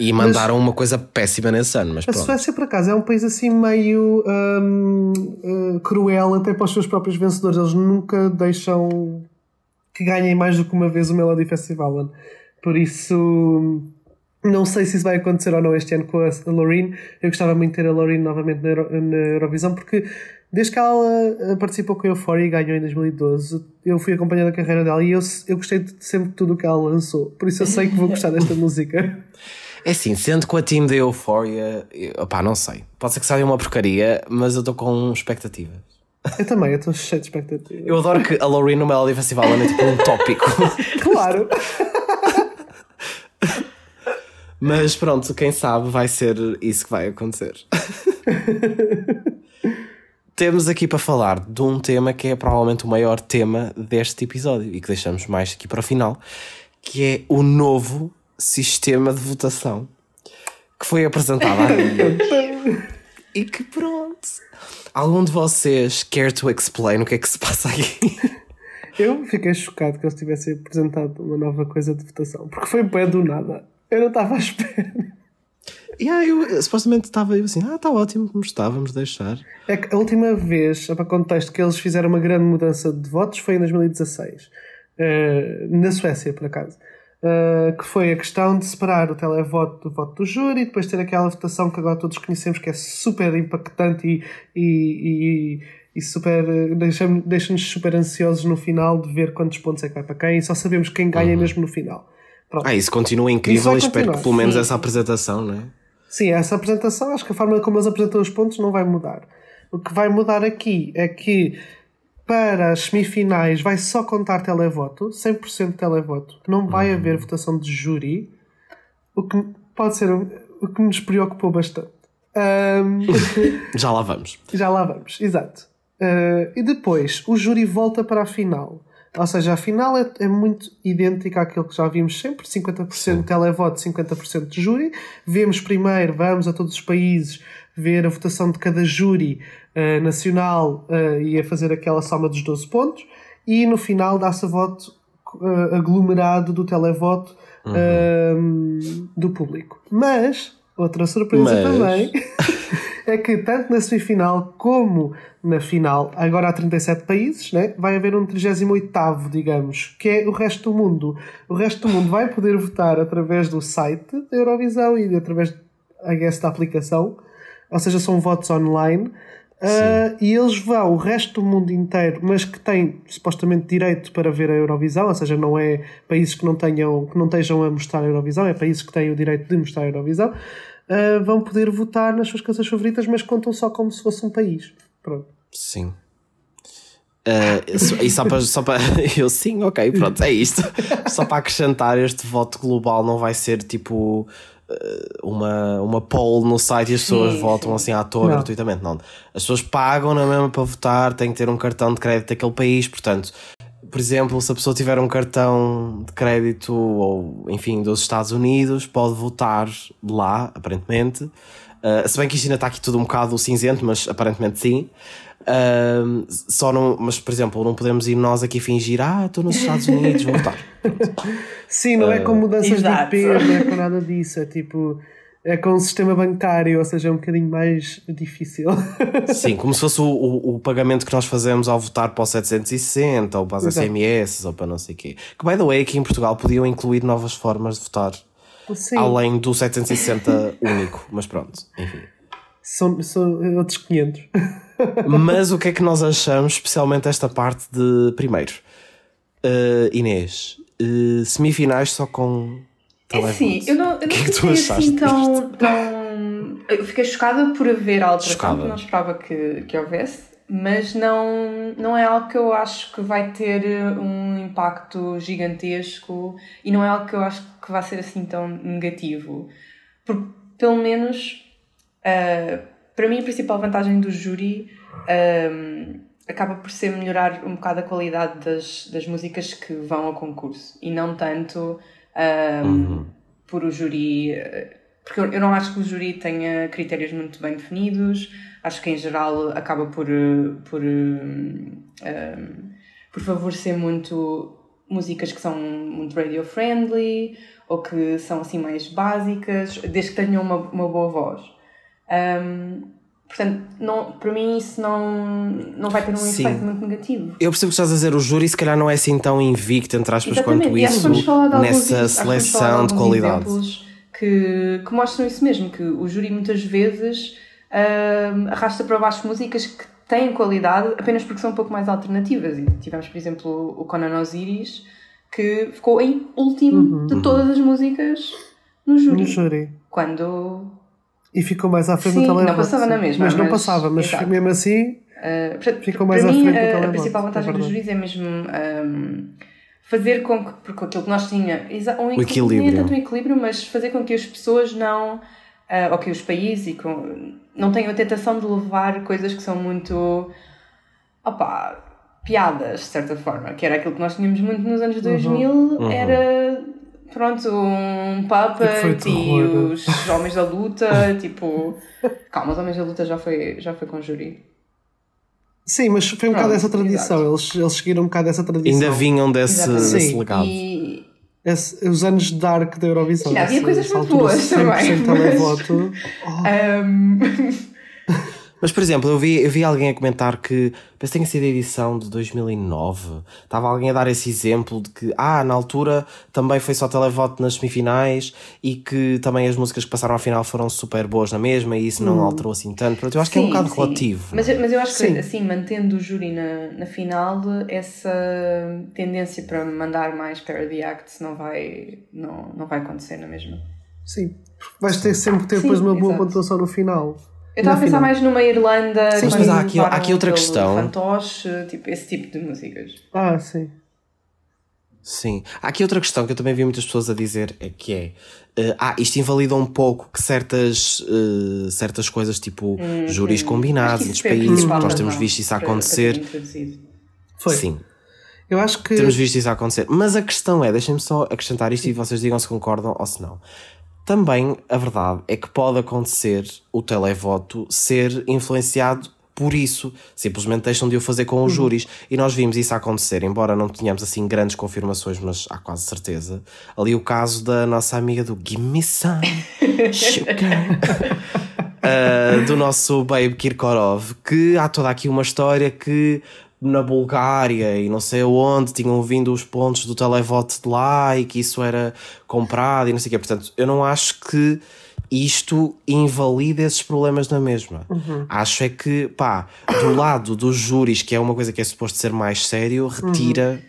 E mandaram uma coisa péssima nesse ano, mas A pronto. Suécia, por acaso, é um país assim meio hum, eh, cruel até para os seus próprios vencedores. Eles nunca deixam que ganhem mais do que uma vez o Melody Festival. Por isso, não sei se isso vai acontecer ou não este ano com a a Loreen. Eu gostava muito de ter a Loreen novamente na, Euro- na Eurovisão, porque desde que ela eh, participou com a Euphoria e ganhou em 2012, eu fui acompanhando a carreira dela e eu, eu gostei de sempre de tudo o que ela lançou. Por isso eu sei que vou gostar desta [laughs] música. É assim, sendo com a team da Euphoria, eu, opá, não sei. Pode ser que saia uma porcaria, mas eu estou com expectativas. Eu também, eu estou cheio de expectativas. Eu adoro que a Loreen no Melody Festival é tipo um tópico. [laughs] Claro! Mas pronto, quem sabe vai ser isso que vai acontecer. [laughs] Temos aqui para falar de um tema que é provavelmente o maior tema deste episódio e que deixamos mais aqui para o final, que é o novo sistema de votação que foi apresentado há e que pronto. Algum de vocês quer to explain o que é que se passa aqui? Eu fiquei chocado que eles tivessem apresentado uma nova coisa de votação, porque foi bem do nada. Eu não estava à espera. E aí eu supostamente estava eu assim, ah, está ótimo como está, vamos deixar. É que a última vez, para contexto, que eles fizeram uma grande mudança de votos foi em 2016, eh, na Suécia, por acaso. Eh, que foi a questão de separar o televoto do voto do júri e depois ter aquela votação que agora todos conhecemos que é super impactante e, e, e, e super eh, deixa- deixa-nos super ansiosos no final de ver quantos pontos é que vai para quem e só sabemos quem ganha mesmo no final. Pronto. Ah, isso continua incrível e espero que pelo menos sim. essa apresentação, não é? Sim, essa apresentação, acho que a forma como eles apresentam os pontos não vai mudar. O que vai mudar aqui é que para as semifinais vai só contar televoto, 100% televoto, que não vai haver votação de júri, o que pode ser o que nos preocupou bastante. Ahm, [laughs] Já lá vamos. já lá vamos, exato. Uh, e depois o júri volta para a final. Ou seja, a final é, é muito idêntica àquilo que já vimos sempre: 50% televoto, 50% de júri. Vemos primeiro, vamos a todos os países ver a votação de cada júri uh, nacional uh, e a fazer aquela soma dos 12 pontos. E no final dá-se a voto uh, aglomerado do televoto um, do público. Mas, outra surpresa Mas- também [laughs] é que tanto na semifinal como na final, agora há 37 países, né? vai haver um 38º, digamos, que é o resto do mundo. O resto do mundo vai poder votar através do site da Eurovisão e através, I guess, da aplicação. Ou seja, são votos online. Ah, e eles vão, o resto do mundo inteiro, mas que têm supostamente direito para ver a Eurovisão, ou seja, não é países que não, tenham, que não estejam a mostrar a Eurovisão, é países que têm o direito de mostrar a Eurovisão, ah, vão poder votar nas suas canções favoritas, mas contam só como se fosse um país. Pronto. Sim. Uh, e só para, só para. [laughs] Eu sim, ok, pronto, é isto. Só para acrescentar, este voto global não vai ser tipo uh, uma, uma poll no site e as pessoas Sim, votam assim à toa Não. gratuitamente. Não. As pessoas pagam na mesma para votar, têm que ter um cartão de crédito daquele país, portanto. Por exemplo, se a pessoa tiver um cartão de crédito ou, enfim, dos Estados Unidos, pode votar lá, aparentemente. Uh, se bem que isto ainda está aqui tudo um bocado cinzento, mas aparentemente sim. Um, só não, mas por exemplo, não podemos ir nós aqui fingir, ah, estou nos Estados Unidos, vou votar. [laughs] Sim, não é com mudanças Exato. de IP, não é com nada disso, é tipo. É com o sistema bancário, ou seja, é um bocadinho mais difícil. [laughs] Sim, como se fosse o, o, o pagamento que nós fazemos ao votar para o 760 ou para as Exato. SMS ou para não sei o quê. Que, by the way, aqui em Portugal podiam incluir novas formas de votar Sim, além do 760 único, mas pronto, enfim. são, são outros 500. [laughs] Mas o que é que nós achamos, especialmente esta parte de primeiro? Uh, Inês, uh, semifinais só com. É assim, eu não, eu não que é que tu assim tão, tão. Eu fiquei chocada por haver alteração, porque não esperava que, que houvesse. mas não, não é algo que eu acho que vai ter um impacto gigantesco e não é algo que eu acho que vai ser assim tão negativo. Porque, pelo menos, ah, para mim, a principal vantagem do júri ahm, acaba por ser melhorar um bocado a qualidade das, das músicas que vão ao concurso e não tanto ahm, por o júri. eh, Porque eu não acho que o júri tenha critérios muito bem definidos, acho que em geral acaba por, eh, por, eh, ahm, por favorecer muito músicas que são muito radio friendly ou que são assim mais básicas, desde que tenham uma, uma boa voz. Ahm, portanto, não, para mim isso não, não vai ter um Sim. efeito muito negativo. Eu percebo que estás a dizer, o júri se calhar não é assim tão invicto, entre aspas, Exatamente, quanto e isso alguns nessa falar seleção de alguns qualidade. exemplos Que, que mostram isso mesmo, que o júri muitas vezes ahm, arrasta para baixo músicas que têm qualidade apenas porque são um pouco mais alternativas. E tivemos, por exemplo, o Conan Osiris, que ficou em último de todas as músicas no júri. No júri. Quando E ficou mais à frente Sim, do televoto. não passava na mesma, Mas não mas- passava, mas exato. mesmo assim. Uh, portanto, Ficou para mais à mim, frente do a- a, televoto, principal é vantagem dos verdade. juízes é mesmo um, fazer com que, porque aquilo que nós tinha, um equilíbrio. nem é tanto um equilíbrio, mas fazer com que as pessoas não, uh, ou que os países e com, não tenham a tentação de levar coisas que são muito, opá, piadas, de certa forma, que era aquilo que nós tínhamos muito nos anos 2000, era, pronto, um puppet e os homens da luta, [laughs] tipo... Calma, os homens da luta já foi, já foi com júri. Sim, mas foi um bocado essa tradição. Eles, eles seguiram um bocado essa tradição. Ainda vinham desse, desse legado. E, Esse- os anos dark da Eurovisão. Sim, havia coisas muito boas também, 100% mas- televoto. [laughs] um, Mas, por exemplo, eu vi, eu vi alguém a comentar que, penso que tenha sido a edição de 2009, estava alguém a dar esse exemplo de que, ah, na altura também foi só televoto nas semifinais e que também as músicas que passaram à final foram super boas na mesma e isso não alterou assim tanto. Portanto, eu acho que é um Sim, bocado sim. relativo. Mas, eu- mas eu acho Sim. que, assim, mantendo o júri na, na final, essa tendência para mandar mais parody acts não vai, não, não vai acontecer na mesma. Sim. Vais ter sempre ter Sim, depois uma boa exato. pontuação no final. Eu estava a pensar final. mais numa Irlanda, Sim, mas há aqui- há aqui outra questão. Fantoche, tipo, esse tipo de músicas. Ah, sim. Sim. Há aqui outra questão que eu também vi muitas pessoas a dizer é que é eh, ah, isto invalida um pouco que certas, eh, certas coisas tipo júris combinados entre países, porque nós temos visto isso a para- para acontecer. introduzido. Foi. Sim. Eu acho que. Temos visto isso a acontecer. Mas a questão é, deixem-me só acrescentar isto e vocês digam se concordam ou se não. Também a verdade é que pode acontecer o televoto ser influenciado por isso. Simplesmente deixam de o fazer com os júris. E nós vimos isso acontecer, embora não tenhamos assim grandes confirmações, mas há quase certeza. Ali o caso da nossa amiga do Some Sugar. Uh, [laughs] do nosso Babe Kirkorov, que há toda aqui uma história que na Bulgária e não sei onde tinham vindo os pontos do televoto de lá e que isso era comprado e não sei o quê. Portanto, eu não acho que isto invalida esses problemas na mesma. Acho é que, pá, do lado dos júris, que é uma coisa que é suposto ser mais sério, retira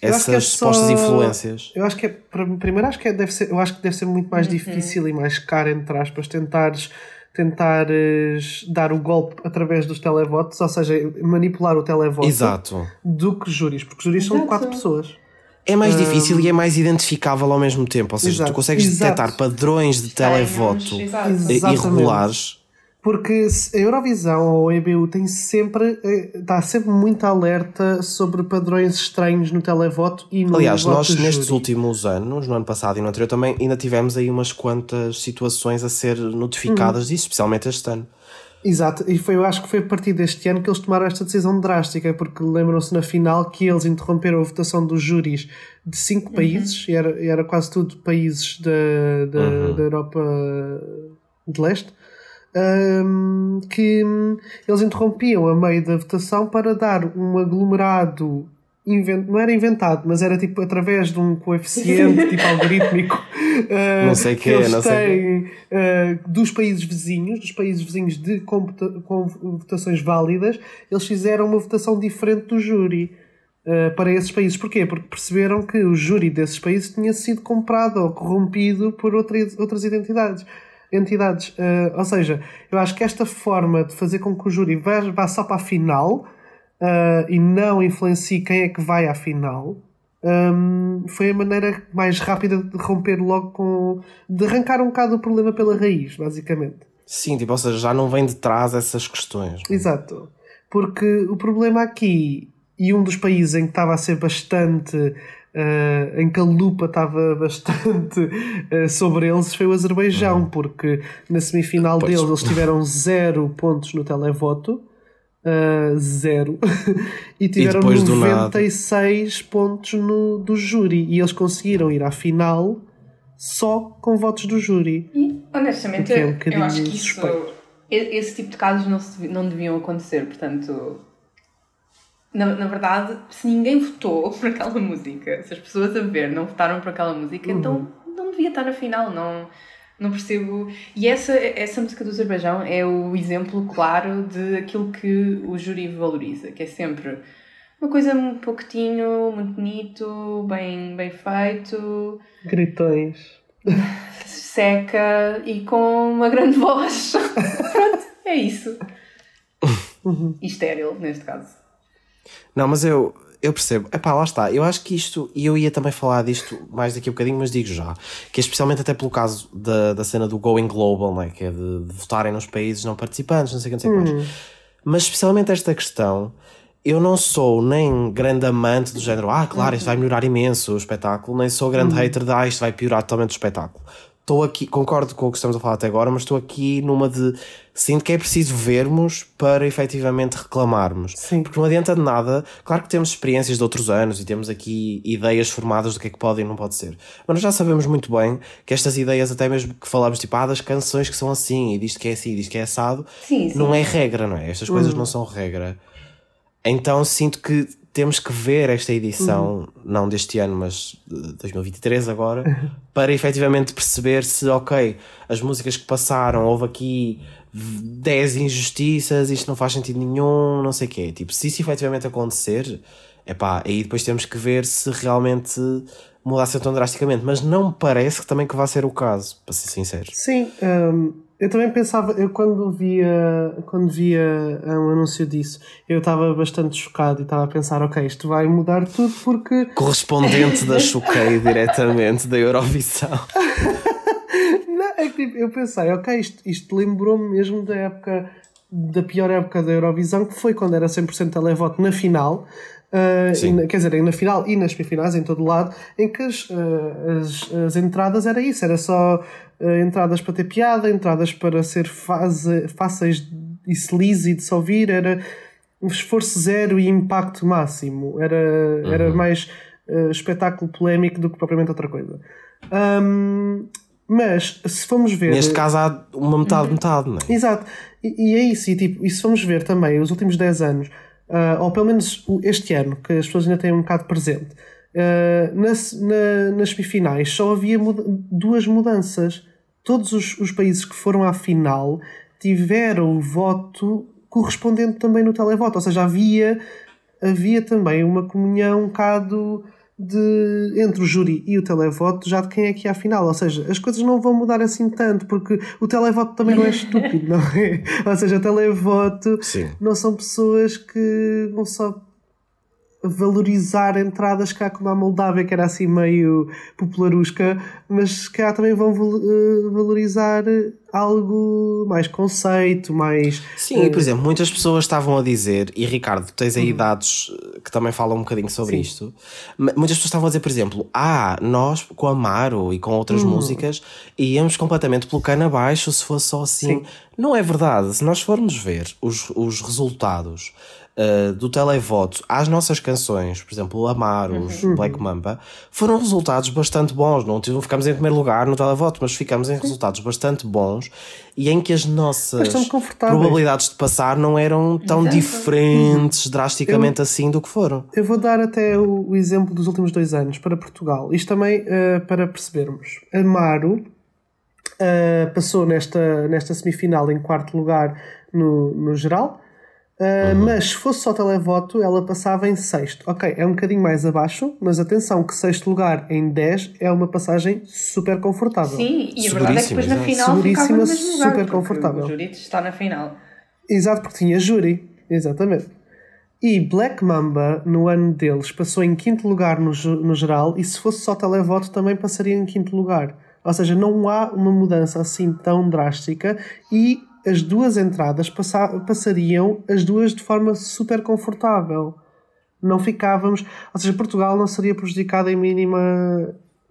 Eu acho que é essas só- supostas influências. Eu acho que é, para- primeiro acho que é- deve ser, eu acho que deve ser muito mais Uhum. difícil e mais caro entre aspas tentares tentares dar o golpe através dos televotos, ou seja, manipular o televoto Exato. do que júris, porque júris são quatro pessoas. É mais difícil e é mais identificável ao mesmo tempo. Ou seja, Exato, tu consegues exato. detectar padrões de televoto exato. irregulares. Porque a Eurovisão ou a EBU tem sempre, eh, está sempre muito alerta sobre padrões estranhos no televoto e no Aliás, voto nós nestes júri. últimos anos, no ano passado e no anterior também, ainda tivemos aí umas quantas situações a ser notificadas disso, especialmente este ano. Exato, e foi, eu acho que foi a partir deste ano que eles tomaram esta decisão drástica, porque lembram-se na final que eles interromperam a votação dos júris de cinco países, e era, era quase tudo países da, da, da Europa de Leste, hum, que hum, eles interrompiam a meio da votação para dar um aglomerado. inven- Não era inventado, mas era tipo através de um coeficiente tipo algorítmico uh, [laughs] Não sei que quê, eles não sei têm uh, dos países vizinhos, dos países vizinhos de computa- com votações válidas, eles fizeram uma votação diferente do júri uh, para esses países. Porquê? Porque perceberam que o júri desses países tinha sido comprado ou corrompido por outras, outras identidades. Entidades. Uh, ou seja, eu acho que esta forma de fazer com que o júri vá, vá só para a final uh, e não influencie quem é que vai à final. um, foi a maneira mais rápida de romper logo com. de arrancar um bocado o problema pela raiz, basicamente. Sim, tipo, ou seja, já não vem de trás essas questões. Exato. Porque o problema aqui, e um dos países em que estava a ser bastante. Eh, em que a lupa estava [laughs] bastante eh, sobre eles foi o Azerbaijão, porque na semifinal Pois. deles eles tiveram zero pontos no televoto. eh, zero [laughs] e tiveram nada. 96 pontos no, do júri e eles conseguiram ir à final só com votos do júri E, honestamente, é um eu acho que isso, e- esse tipo de casos não, se não deviam acontecer. Portanto, na, na verdade, se ninguém votou [laughs] por aquela música, se as pessoas a ver não votaram por aquela música, Uhum. então não devia estar na final. Não, não percebo. E essa, essa música do Azerbaijão é o exemplo claro de aquilo que o júri valoriza, que é sempre uma coisa um pouquinho, muito bonito, bem, bem feito gritões [laughs] seca e com uma grande voz. [laughs] Pronto, é isso. E estéril, neste caso. Não, mas eu, eu percebo. Epá, lá está. Eu acho que isto, e eu ia também falar disto mais daqui a bocadinho, mas digo já, que é especialmente até pelo caso da, da cena do Going Global, né, que é de, de votarem nos países não participantes, não sei o que, não sei que mais. Mas especialmente esta questão, eu não sou nem grande amante do género, ah, claro, isto vai melhorar imenso o espetáculo, nem sou grande hater de, ah, isto vai piorar totalmente o espetáculo. Estou aqui, concordo com o que estamos a falar até agora, mas estou aqui numa de. Sinto que é preciso vermos para efetivamente reclamarmos. Sim. Porque não adianta de nada. Claro que temos experiências de outros anos e temos aqui ideias formadas do que é que pode e não pode ser. Mas nós já sabemos muito bem que estas ideias, até mesmo que falamos, tipo, ah, das canções que são assim, e disto que é assim, e disto que é assado, Sim, sim. não é regra, não é? Estas coisas não são regra. Então sinto que temos que ver esta edição, não deste ano, mas de 2023 agora, [laughs] para efetivamente perceber se, ok, as músicas que passaram, houve aqui 10 injustiças, isto não faz sentido nenhum, não sei o quê. Tipo, se isso efetivamente acontecer, epá, aí depois temos que ver se realmente mudasse tão drasticamente. Mas não me parece que também que vá ser o caso, para ser sincero. Sim, hum, eu também pensava, eu quando via, quando via um anúncio disso, eu estava bastante chocado e estava a pensar, ok, isto vai mudar tudo porque Correspondente da [laughs] Choquei diretamente da Eurovisão. [laughs] Não, é que tipo, eu pensei, ok, isto, isto lembrou-me mesmo da época, da pior época da Eurovisão, que foi quando era 100% televoto na final. uh, na- quer dizer, na final e nas semifinais, em todo lado, em que as, uh, as, as entradas era isso, era só entradas para ter piada, entradas para ser fáceis e sleazy de se ouvir, era esforço zero e impacto máximo, era, era mais uh, espetáculo polémico do que propriamente outra coisa. Um, mas se formos ver. Neste caso há uma metade, metade, não é? Exato. E, e é isso. E, tipo, e se formos ver também os últimos 10 anos, ah, ou pelo menos este ano, que as pessoas ainda têm um bocado presente, ah, nas, na- nas semifinais só havia muda- duas mudanças. Todos os, os países que foram à final tiveram o voto correspondente também no televoto. Ou seja, havia, havia também uma comunhão um bocado de, entre o júri e o televoto já de quem é que é à final. Ou seja, as coisas não vão mudar assim tanto, porque o televoto também não é estúpido, [laughs] não é? Ou seja, o televoto Sim. não são pessoas que vão só valorizar entradas cá como a Moldávia, que era assim meio popularusca, mas cá também vão eh, valorizar algo mais conceito, mais. Sim, e por exemplo, muitas pessoas estavam a dizer, e Ricardo, tens aí dados eh, que também falam um bocadinho sobre Sim. isto. Muitas pessoas estavam a dizer, por exemplo, ah, nós com Amaro e com outras músicas íamos completamente pelo cano abaixo se fosse só assim. Sim. Não é verdade. Se nós formos ver os, os resultados uh, do televoto às nossas canções, por exemplo, o Amaro, os Black Mamba, foram resultados bastante bons. Não ficamos em primeiro lugar no televoto, mas ficamos em resultados bastante bons e em que as nossas probabilidades de passar não eram tão diferentes drasticamente assim do que foram. Eu vou dar até o, o exemplo dos últimos dois anos para Portugal. Isto também eh, para percebermos. Amaro eh, passou nesta, nesta semifinal em quarto lugar no, no geral. Uh, Mas se fosse só televoto, ela passava em sexto. Ok, é um bocadinho mais abaixo, mas atenção que sexto lugar em 10 é uma passagem super confortável. Sim, e a verdade é que depois na final ficava no mesmo lugar. super porque confortável. O Jurito está na final. Exato, porque tinha júri. Exatamente. E Black Mamba, no ano deles, passou em quinto lugar no, no geral e se fosse só televoto também passaria em quinto lugar. Ou seja, não há uma mudança assim tão drástica e as duas entradas passa- passariam as duas de forma super confortável. Não ficávamos... Ou seja, Portugal não seria prejudicado em mínima...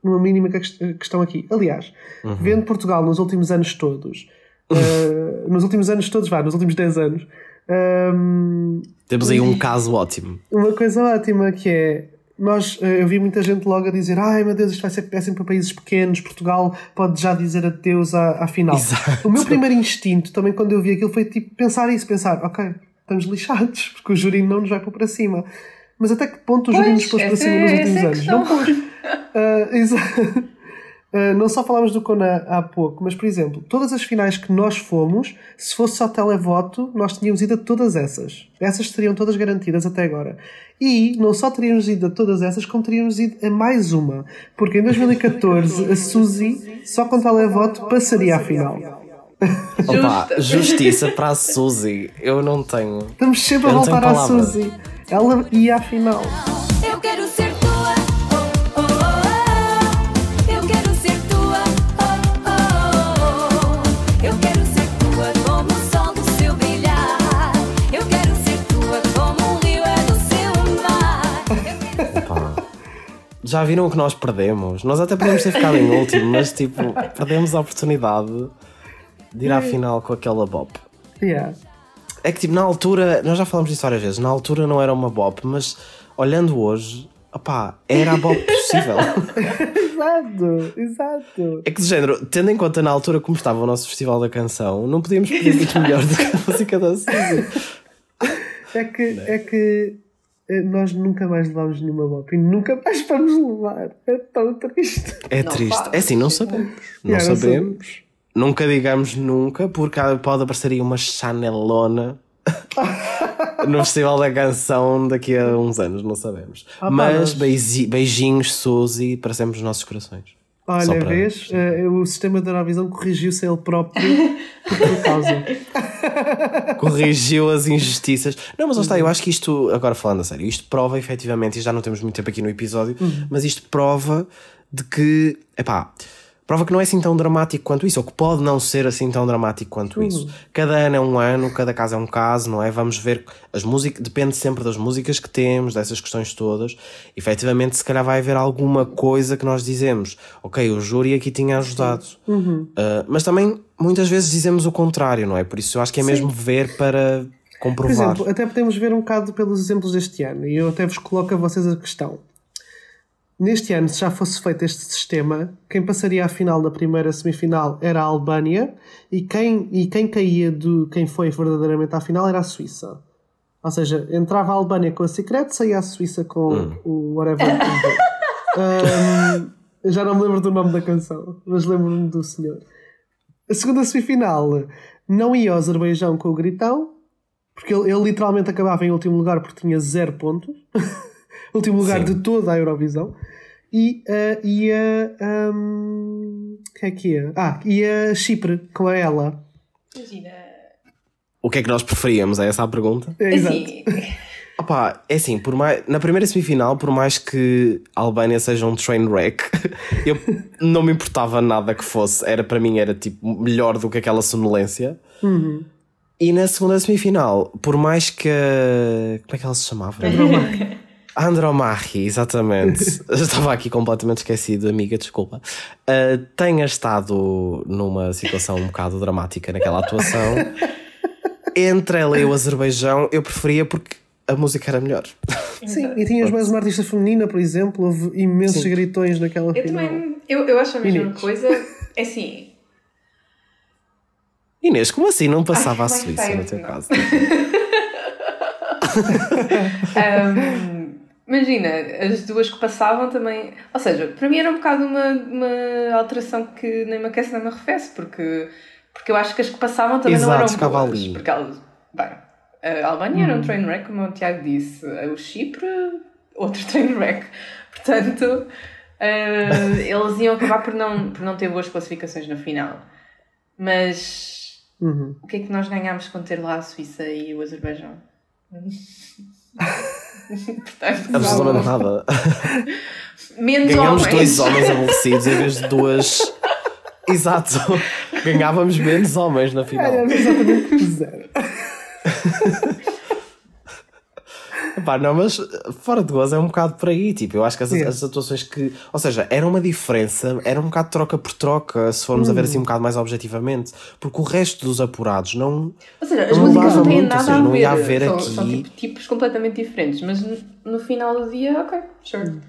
numa mínima quest- questão aqui. Aliás, vendo Portugal nos últimos anos todos... [laughs] eh, nos últimos anos todos, vá, nos últimos 10 anos... ehm, Temos aí um caso ótimo. uma coisa ótima que é nós, eh, eu vi muita gente logo a dizer ai meu Deus, isto vai ser péssimo para países pequenos Portugal pode já dizer adeus à, à final Exato. o meu primeiro instinto também quando eu vi aquilo foi tipo pensar isso, pensar ok, estamos lixados [laughs] porque o júri não nos vai pôr para cima mas até que ponto o júri Pois, nos pôs para cima é- nos essa últimos é anos? não pôs [laughs] Ah, exa- [laughs] ah, não só falámos do Kona há pouco, mas por exemplo, todas as finais que nós fomos, se fosse só televoto, nós tínhamos ido a todas essas. Essas estariam todas garantidas até agora. E não só teríamos ido a todas essas, como teríamos ido a mais uma. Porque em 2014 a Suzy, só com televoto, passaria à final. Opa, justiça para a Suzy. Eu não tenho. Estamos sempre a voltar à. Suzy. Ela ia à final. Já viram o que nós perdemos? Nós até podemos ter ficado em [laughs] último, mas tipo, perdemos a oportunidade de ir à final com aquela bop. Yeah. É que tipo, na altura, nós já falamos disso várias vezes, na altura não era uma bop, mas olhando hoje, opá, era a bop [laughs] possível. Exato, exato. É que de género, tendo em conta na altura como estava o nosso Festival da Canção, não podíamos pedir muito melhor do que a música da Suzy. É que, é que nós nunca mais levámos nenhuma bop e nunca mais [laughs] vamos levar. É tão triste. É Não triste. faz. É assim, não sabemos. Não não sabemos. Nunca digamos nunca, porque pode aparecer aí uma chanelona [laughs] no Festival da Canção daqui a uns anos, não sabemos. Ah, Mas mas- beiji- beijinhos, Suzy, para sempre nos nossos corações. Olha, para- vês? Eh, o sistema da Eurovisão corrigiu-se ele próprio [laughs] por causa. corrigiu as injustiças. Não, mas está, eu acho que isto, agora falando a sério, isto prova efetivamente, e já não temos muito tempo aqui no episódio, mas isto prova de que, epá, prova que não é assim tão dramático quanto isso, ou que pode não ser assim tão dramático quanto isso. Cada ano é um ano, cada caso é um caso, não é? Vamos ver as músicas, depende sempre das músicas que temos, dessas questões todas. Efetivamente, se calhar vai haver alguma coisa que nós dizemos, ok, o júri aqui tinha ajudado. Uh, mas também muitas vezes dizemos o contrário, não é? Por isso eu acho que é mesmo ver para Por comprovar. exemplo, até podemos ver um bocado pelos exemplos deste ano, e eu até vos coloco a vocês a questão. Neste ano, se já fosse feito este sistema, quem passaria à final da primeira semifinal era a Albânia e quem, e quem caía do quem foi verdadeiramente à final era a Suíça. Ou seja, entrava a Albânia com a Secret, saía a Suíça com o Whatever. um, [laughs] já não me lembro do nome da canção, mas lembro-me do senhor. A segunda semifinal não ia ao Azerbaijão com o Gritão, porque ele, ele literalmente acabava em último lugar porque tinha zero pontos. [laughs] último lugar Sim. de toda a Eurovisão. E uh, ia. Um, que é que ia? Ah, ia Chipre com a ela. Imagina. O que é que nós preferíamos? É essa a pergunta? É, exato. Assim, [laughs] Opa, é assim, por mais, na primeira semifinal, por mais que a Albânia seja um train wreck, [laughs] eu não me importava nada que fosse. Era para mim, era tipo melhor do que aquela sonolência. E na segunda semifinal, por mais que. a- Como é que ela se chamava? [laughs] A Andromachi, exatamente. [laughs] Estava aqui completamente esquecido, amiga, desculpa. Uh, tenha estado numa situação um bocado dramática naquela atuação. Entre ela e o Azerbaijão, eu preferia porque a música era melhor. Sim, e tinhas mais uma artista feminina, por exemplo, houve imensos gritões naquela eu final. também. Eu, eu acho a mesma Inês. coisa. [laughs] É assim. Inês, como assim não passava Ai, a Suíça no teu não? caso? [laughs] Ahm, imagina, as duas que passavam também. Ou seja, para mim era um bocado uma, uma alteração que nem me aquece nem me arrefece, porque, porque eu acho que as que passavam também não Exato, eram ficava boas. ali. Porque elas. Bem, A Albânia era um train wreck, como o Tiago disse. O Chipre, outro [laughs] train wreck. Portanto, eh, eles iam acabar por não, por não ter boas classificações no final. Mas Uhum. o que é que nós ganhámos com ter lá a Suíça e o Azerbaijão? Portanto, Absolutamente nada. menos Ganhámos homens. dois homens aborrecidos em vez de duas. Exato. Ganhávamos menos homens na final. Era exatamente zero. [laughs] Pá, não, mas fora de gozo é um bocado por aí. Tipo, eu acho que as, as atuações que. Ou seja, era uma diferença, era um bocado troca por troca, se formos a ver assim um bocado mais objetivamente. Porque o resto dos apurados não. Ou seja, as Não músicas não têm muito, nada seja, a não ver. ia haver são, aqui- são tipo, tipos completamente diferentes, mas no, no final do dia, ok, sure.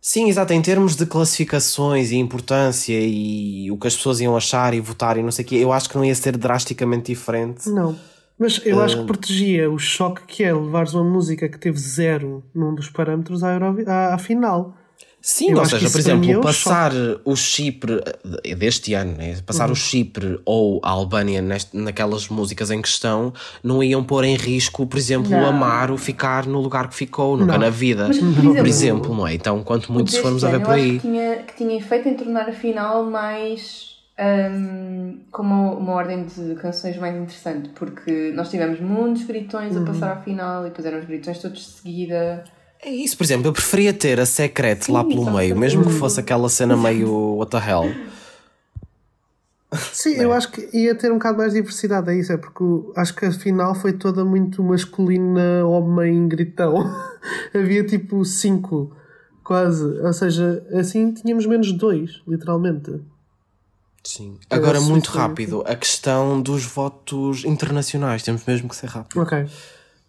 Sim, exato, em termos de classificações e importância e o que as pessoas iam achar e votar e não sei o quê, eu acho que não ia ser drasticamente diferente. Não. Mas eu Ah. acho que protegia o choque que é levares uma música que teve zero num dos parâmetros à, Eurovi- à, à final. Sim, Eu ou acho que seja, por é exemplo, um passar o Chipre eh, deste ano, né? passar Uhum. o Chipre ou a Albânia neste, naquelas músicas em questão, não iam pôr em risco, por exemplo, o Não. Amaro ficar no lugar que ficou, nunca Não. na vida. Mas, por exemplo, por exemplo, não é? Então, quanto muito se formos a ver ano, por eu acho aí. Que tinha, que tinha efeito em tornar a final mais. Hum, com uma, ordem de canções mais interessante, porque nós tivemos muitos gritões Uhum. a passar à final e depois eram os gritões todos de seguida. É isso, por exemplo, eu preferia ter a Secret lá pelo meio, mesmo que fosse aquela cena meio what the hell. Sim, eu acho que ia ter um bocado mais diversidade, é isso, é porque acho que a final foi toda muito masculina, homem, gritão. [laughs] Havia tipo cinco, quase. Ou seja, assim tínhamos menos dois, literalmente. Sim. Era Agora, muito rápido, a questão dos votos internacionais, temos mesmo que ser rápido. Ok.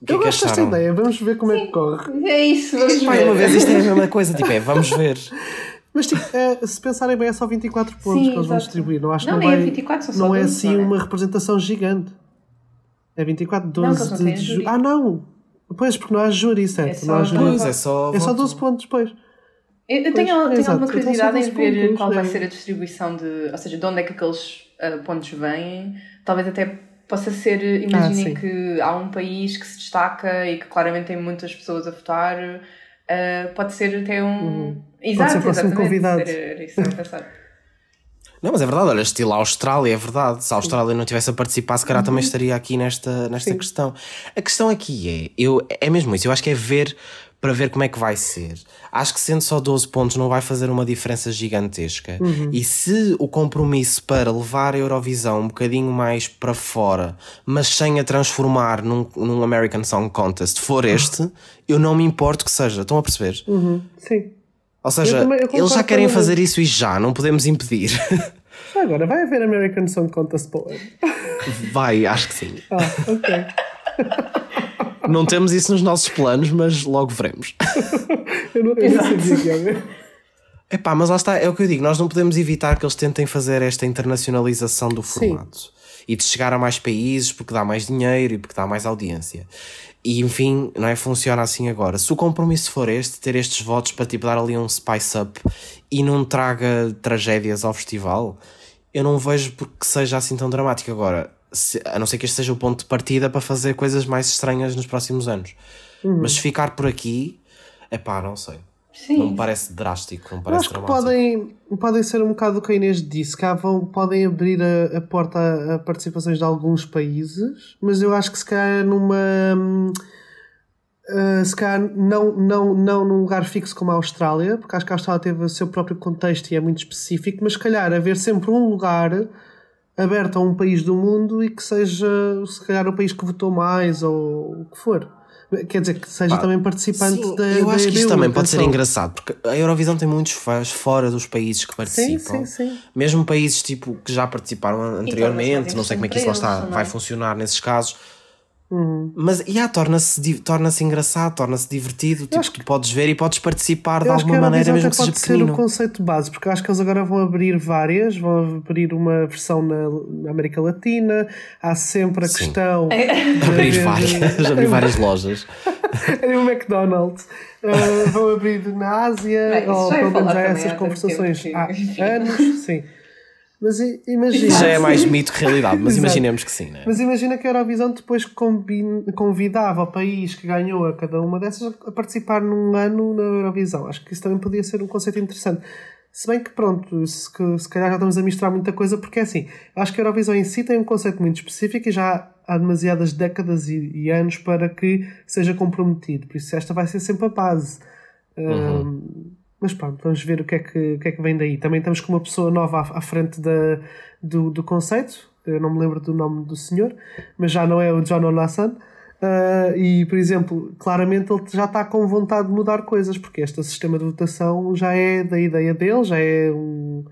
Que eu é gosto desta ideia, vamos ver como é que corre. É isso, vamos Mais uma ver. vez, isto é a mesma coisa, tipo, é, vamos ver. [laughs] Mas tipo, é, se pensarem bem, é só 24 pontos Sim, que eles vão distribuir. Não acho que Não, não, é vai, 24, são só não é 12, assim não é? uma representação gigante. É 24, Não, que eles 12 não de, têm de júri. ju- Ah, não! Pois, porque não há júri, certo? só não há júri. Pois, é só. É só voto. 12 pontos, pois. Eu, eu tenho, Pois, tenho exato. alguma curiosidade em 12 ver pontos, qual vai é. ser a distribuição de. Ou seja, de onde é que aqueles ah, pontos vêm. Talvez até possa ser. Imaginem Ah, que há um país que se destaca e que claramente tem muitas pessoas a votar. ah, pode ser até um. Exato, ser o próximo exatamente. convidado. Era, era isso a pensar. Não, mas é verdade, olha, estilo Austrália, é verdade. Se a Austrália não tivesse a participar, se calhar também estaria aqui nesta, nesta questão. A questão aqui é, eu, é mesmo isso, eu acho que é ver para ver como é que vai ser. Acho que sendo só 12 pontos não vai fazer uma diferença gigantesca. E se o compromisso para levar a Eurovisão um bocadinho mais para fora, mas sem a transformar num, num American Song Contest, for este, eu não me importo que seja. Estão a perceber? Uhum, sim. Ou seja, também- eu eles já querem fazer isso e já, não podemos impedir. [laughs] Já agora, vai haver American Song Contest? Vai, acho que sim. Ah, ok. [laughs] Não temos isso nos nossos planos, mas logo veremos. [laughs] Eu não, eu não sabia que ia haver. Epá, mas lá está, é o que eu digo, nós não podemos evitar que eles tentem fazer esta internacionalização do Sim. formato. E de chegar a mais países porque dá mais dinheiro e porque dá mais audiência. E enfim, não é? Funciona assim agora. Se o compromisso for este, ter estes votos para tipo dar ali um spice up e não traga tragédias ao festival, eu não vejo porque seja assim tão dramático agora. Se- a não ser que este seja o ponto de partida para fazer coisas mais estranhas nos próximos anos. Uhum. Mas se ficar por aqui, é pá, não sei. Sim. Não me parece drástico, não me parece acho dramático. podem, podem ser um bocado o que a Inês disse, que vão, podem abrir a, a porta a, a participações de alguns países, mas eu acho que se calhar numa. hum, ah, se calhar não, não, não num lugar fixo como a Austrália, porque acho que a Austrália teve o seu próprio contexto e é muito específico, mas se calhar haver sempre um lugar aberto a um país do mundo e que seja se calhar o país que votou mais ou o que for. Quer dizer, que seja Pá, também participante Sim, da eu da acho que isto EBU, também pode ser engraçado, porque a Eurovisão tem muitos fãs fora dos países que sim, participam. sim. Mesmo países tipo, que já participaram anteriormente, mais não sei como é que isso lá está, vai é? funcionar nesses casos. Uhum. Mas yeah, torna-se torna-se engraçado, torna-se divertido. Tipo, acho tu podes ver e podes participar de que alguma maneira, mesmo que seja pode ser o pequenino. conceito base, porque eu acho que eles agora vão abrir várias, vão abrir uma versão na, na América Latina, há sempre a Sim. questão [laughs] Abrir de- várias, [laughs] abrir [laughs] várias lojas. em um McDonald's, Uh, vão abrir na Ásia, Bem, ou já ia pelo menos há essas tanto conversações que- há anos, sim. Mas imagina. Já é mais mito que realidade, mas [laughs] imaginemos que sim, né? Mas imagina que a Eurovisão depois combin- convidava o país que ganhou a cada uma dessas a participar num ano na Eurovisão. Acho que isso também podia ser um conceito interessante. Se bem que, pronto, se, se calhar já estamos a misturar muita coisa, porque é assim, acho que a Eurovisão em si tem um conceito muito específico e já há demasiadas décadas e, e anos para que seja comprometido. Por isso, esta vai ser sempre a base. Um, mas pronto, vamos ver o que, é que, o que é que vem daí. Também estamos com uma pessoa nova à, à frente da, do, do conceito. Eu não me lembro do nome do senhor, mas já não é o John Olassan. Uh, e, por exemplo, claramente ele já está com vontade de mudar coisas, porque este sistema de votação já é da ideia dele, já é um,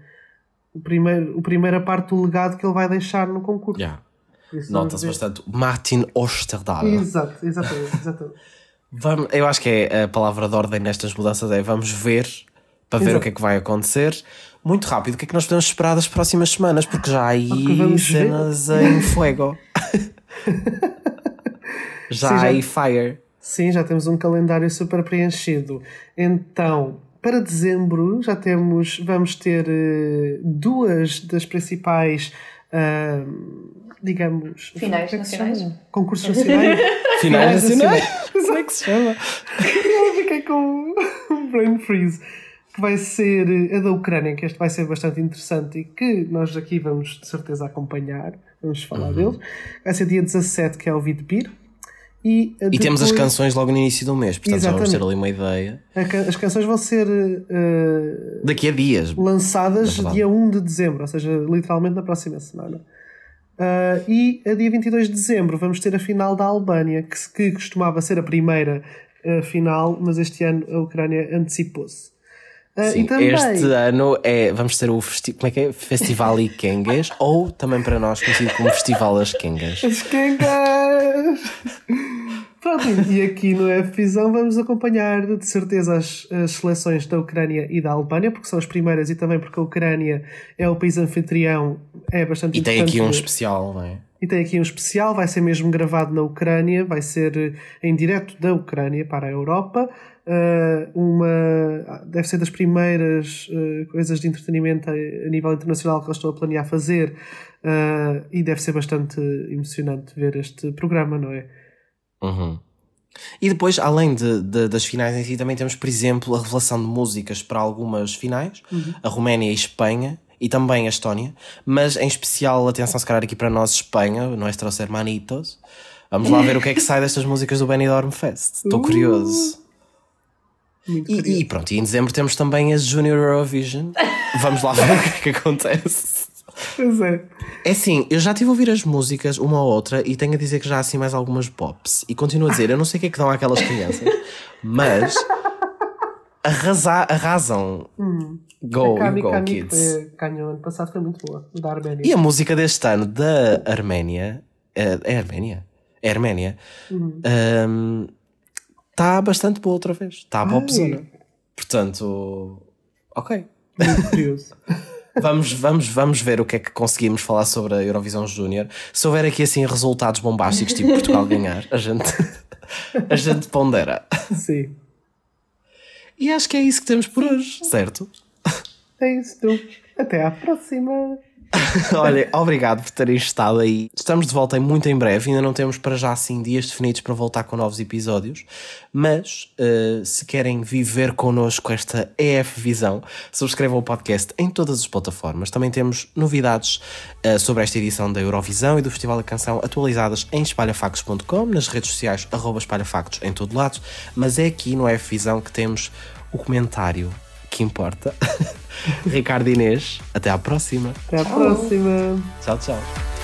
o primeiro, a primeira parte do legado que ele vai deixar no concurso. Yeah. Nota-se bastante. Martin Osterdahl. Exato, exatamente, exatamente. [laughs] Vamos, eu acho que é a palavra de ordem nestas mudanças é vamos ver para ver Exato. o que é que vai acontecer. Muito rápido, o que é que nós podemos esperar das próximas semanas? Porque já há aí Porque vamos ver. cenas em fuego. [laughs] já Sim, há já- aí fire. Sim, já temos um calendário super preenchido. Então, para dezembro já temos, vamos ter eh, duas das principais, ah, digamos, Finais é se nacionais? Concursos [laughs] nacionais. Finais nacionais. nacionais. Como é que se chama? Eu fiquei com um brain freeze. Que vai ser eh, a da Ucrânia, que este vai ser bastante interessante e que nós aqui vamos de certeza acompanhar. Vamos Uhum. falar deles. Vai ser dia 17, que é o Vidpir. E, eh, E temos as depois- canções logo no início do mês, portanto já vamos ter ali uma ideia. As canções vão ser eh, Daqui a dias. lançadas dia 1 de dezembro, ou seja, literalmente na próxima semana. Ah, e a dia 22 de dezembro vamos ter a final da Albânia, que, que costumava ser a primeira ah, final, mas este ano a Ucrânia antecipou-se. Ah, Sim, também, este ano é, vamos ter o festi como é que é? Festival Ikengas, [laughs] ou também para nós conhecido como Festival As Kengas. As quengas! Pronto, e aqui no F-Visão vamos acompanhar de certeza as, as seleções da Ucrânia e da Albânia, porque são as primeiras e também porque a Ucrânia é o país anfitrião, é bastante E tem aqui um especial, não é? E tem aqui um especial, vai ser mesmo gravado na Ucrânia, vai ser eh, em direto da Ucrânia para a Europa. Uh, uma, deve ser das primeiras uh, coisas de entretenimento a, nível internacional que eles estão a planear fazer e deve ser bastante emocionante ver este programa, não é? Uhum. E depois, além de, de- das finais em si, também temos, por exemplo, a revelação de músicas para algumas finais, a Roménia e a Espanha, e também a Estónia, mas em especial, atenção, se calhar aqui para nós, Espanha, nossos hermanitos. Vamos lá ver o que é que sai destas músicas do Benidorm Fest. Estou curioso. Muito E, curioso. e pronto, e em dezembro temos também a Junior Eurovision. Vamos lá ver o que é que acontece. Pois é. É assim, eu já estive a ouvir as músicas, uma ou outra, e tenho a dizer que já há assim mais algumas pops. E continuo a dizer, eu não sei o que é que dão àquelas crianças, mas arrasa, arrasam. Go, a Kami go, Kami, kids. ganhou ano passado, foi muito boa, da Arménia. E a música deste ano da Arménia, é, é Arménia? É Arménia. Está bastante boa outra vez. Está a popzona. Portanto, ok. Muito curioso. [laughs] Vamos, vamos, vamos ver o que é que conseguimos falar sobre a Eurovisão Júnior. Se houver aqui assim resultados bombásticos, tipo Portugal ganhar, a gente, a gente pondera. Sim. E acho que é isso que temos por hoje, certo? É isso, tu. Até à próxima. [laughs] Olha, obrigado por terem estado aí. Estamos de volta em muito em breve. Ainda não temos para já assim dias definidos para voltar com novos episódios. Mas eh, se querem viver connosco esta EF Visão, subscrevam o podcast em todas as plataformas. Também temos novidades eh, sobre esta edição da Eurovisão e do Festival da Canção atualizadas em espalhafactos.com, nas redes sociais, espalhafactos em todo lado. Mas é aqui no EF Visão que temos o comentário que importa. [laughs] Ricardo Inês, até à próxima. Até à próxima. Tchau, tchau.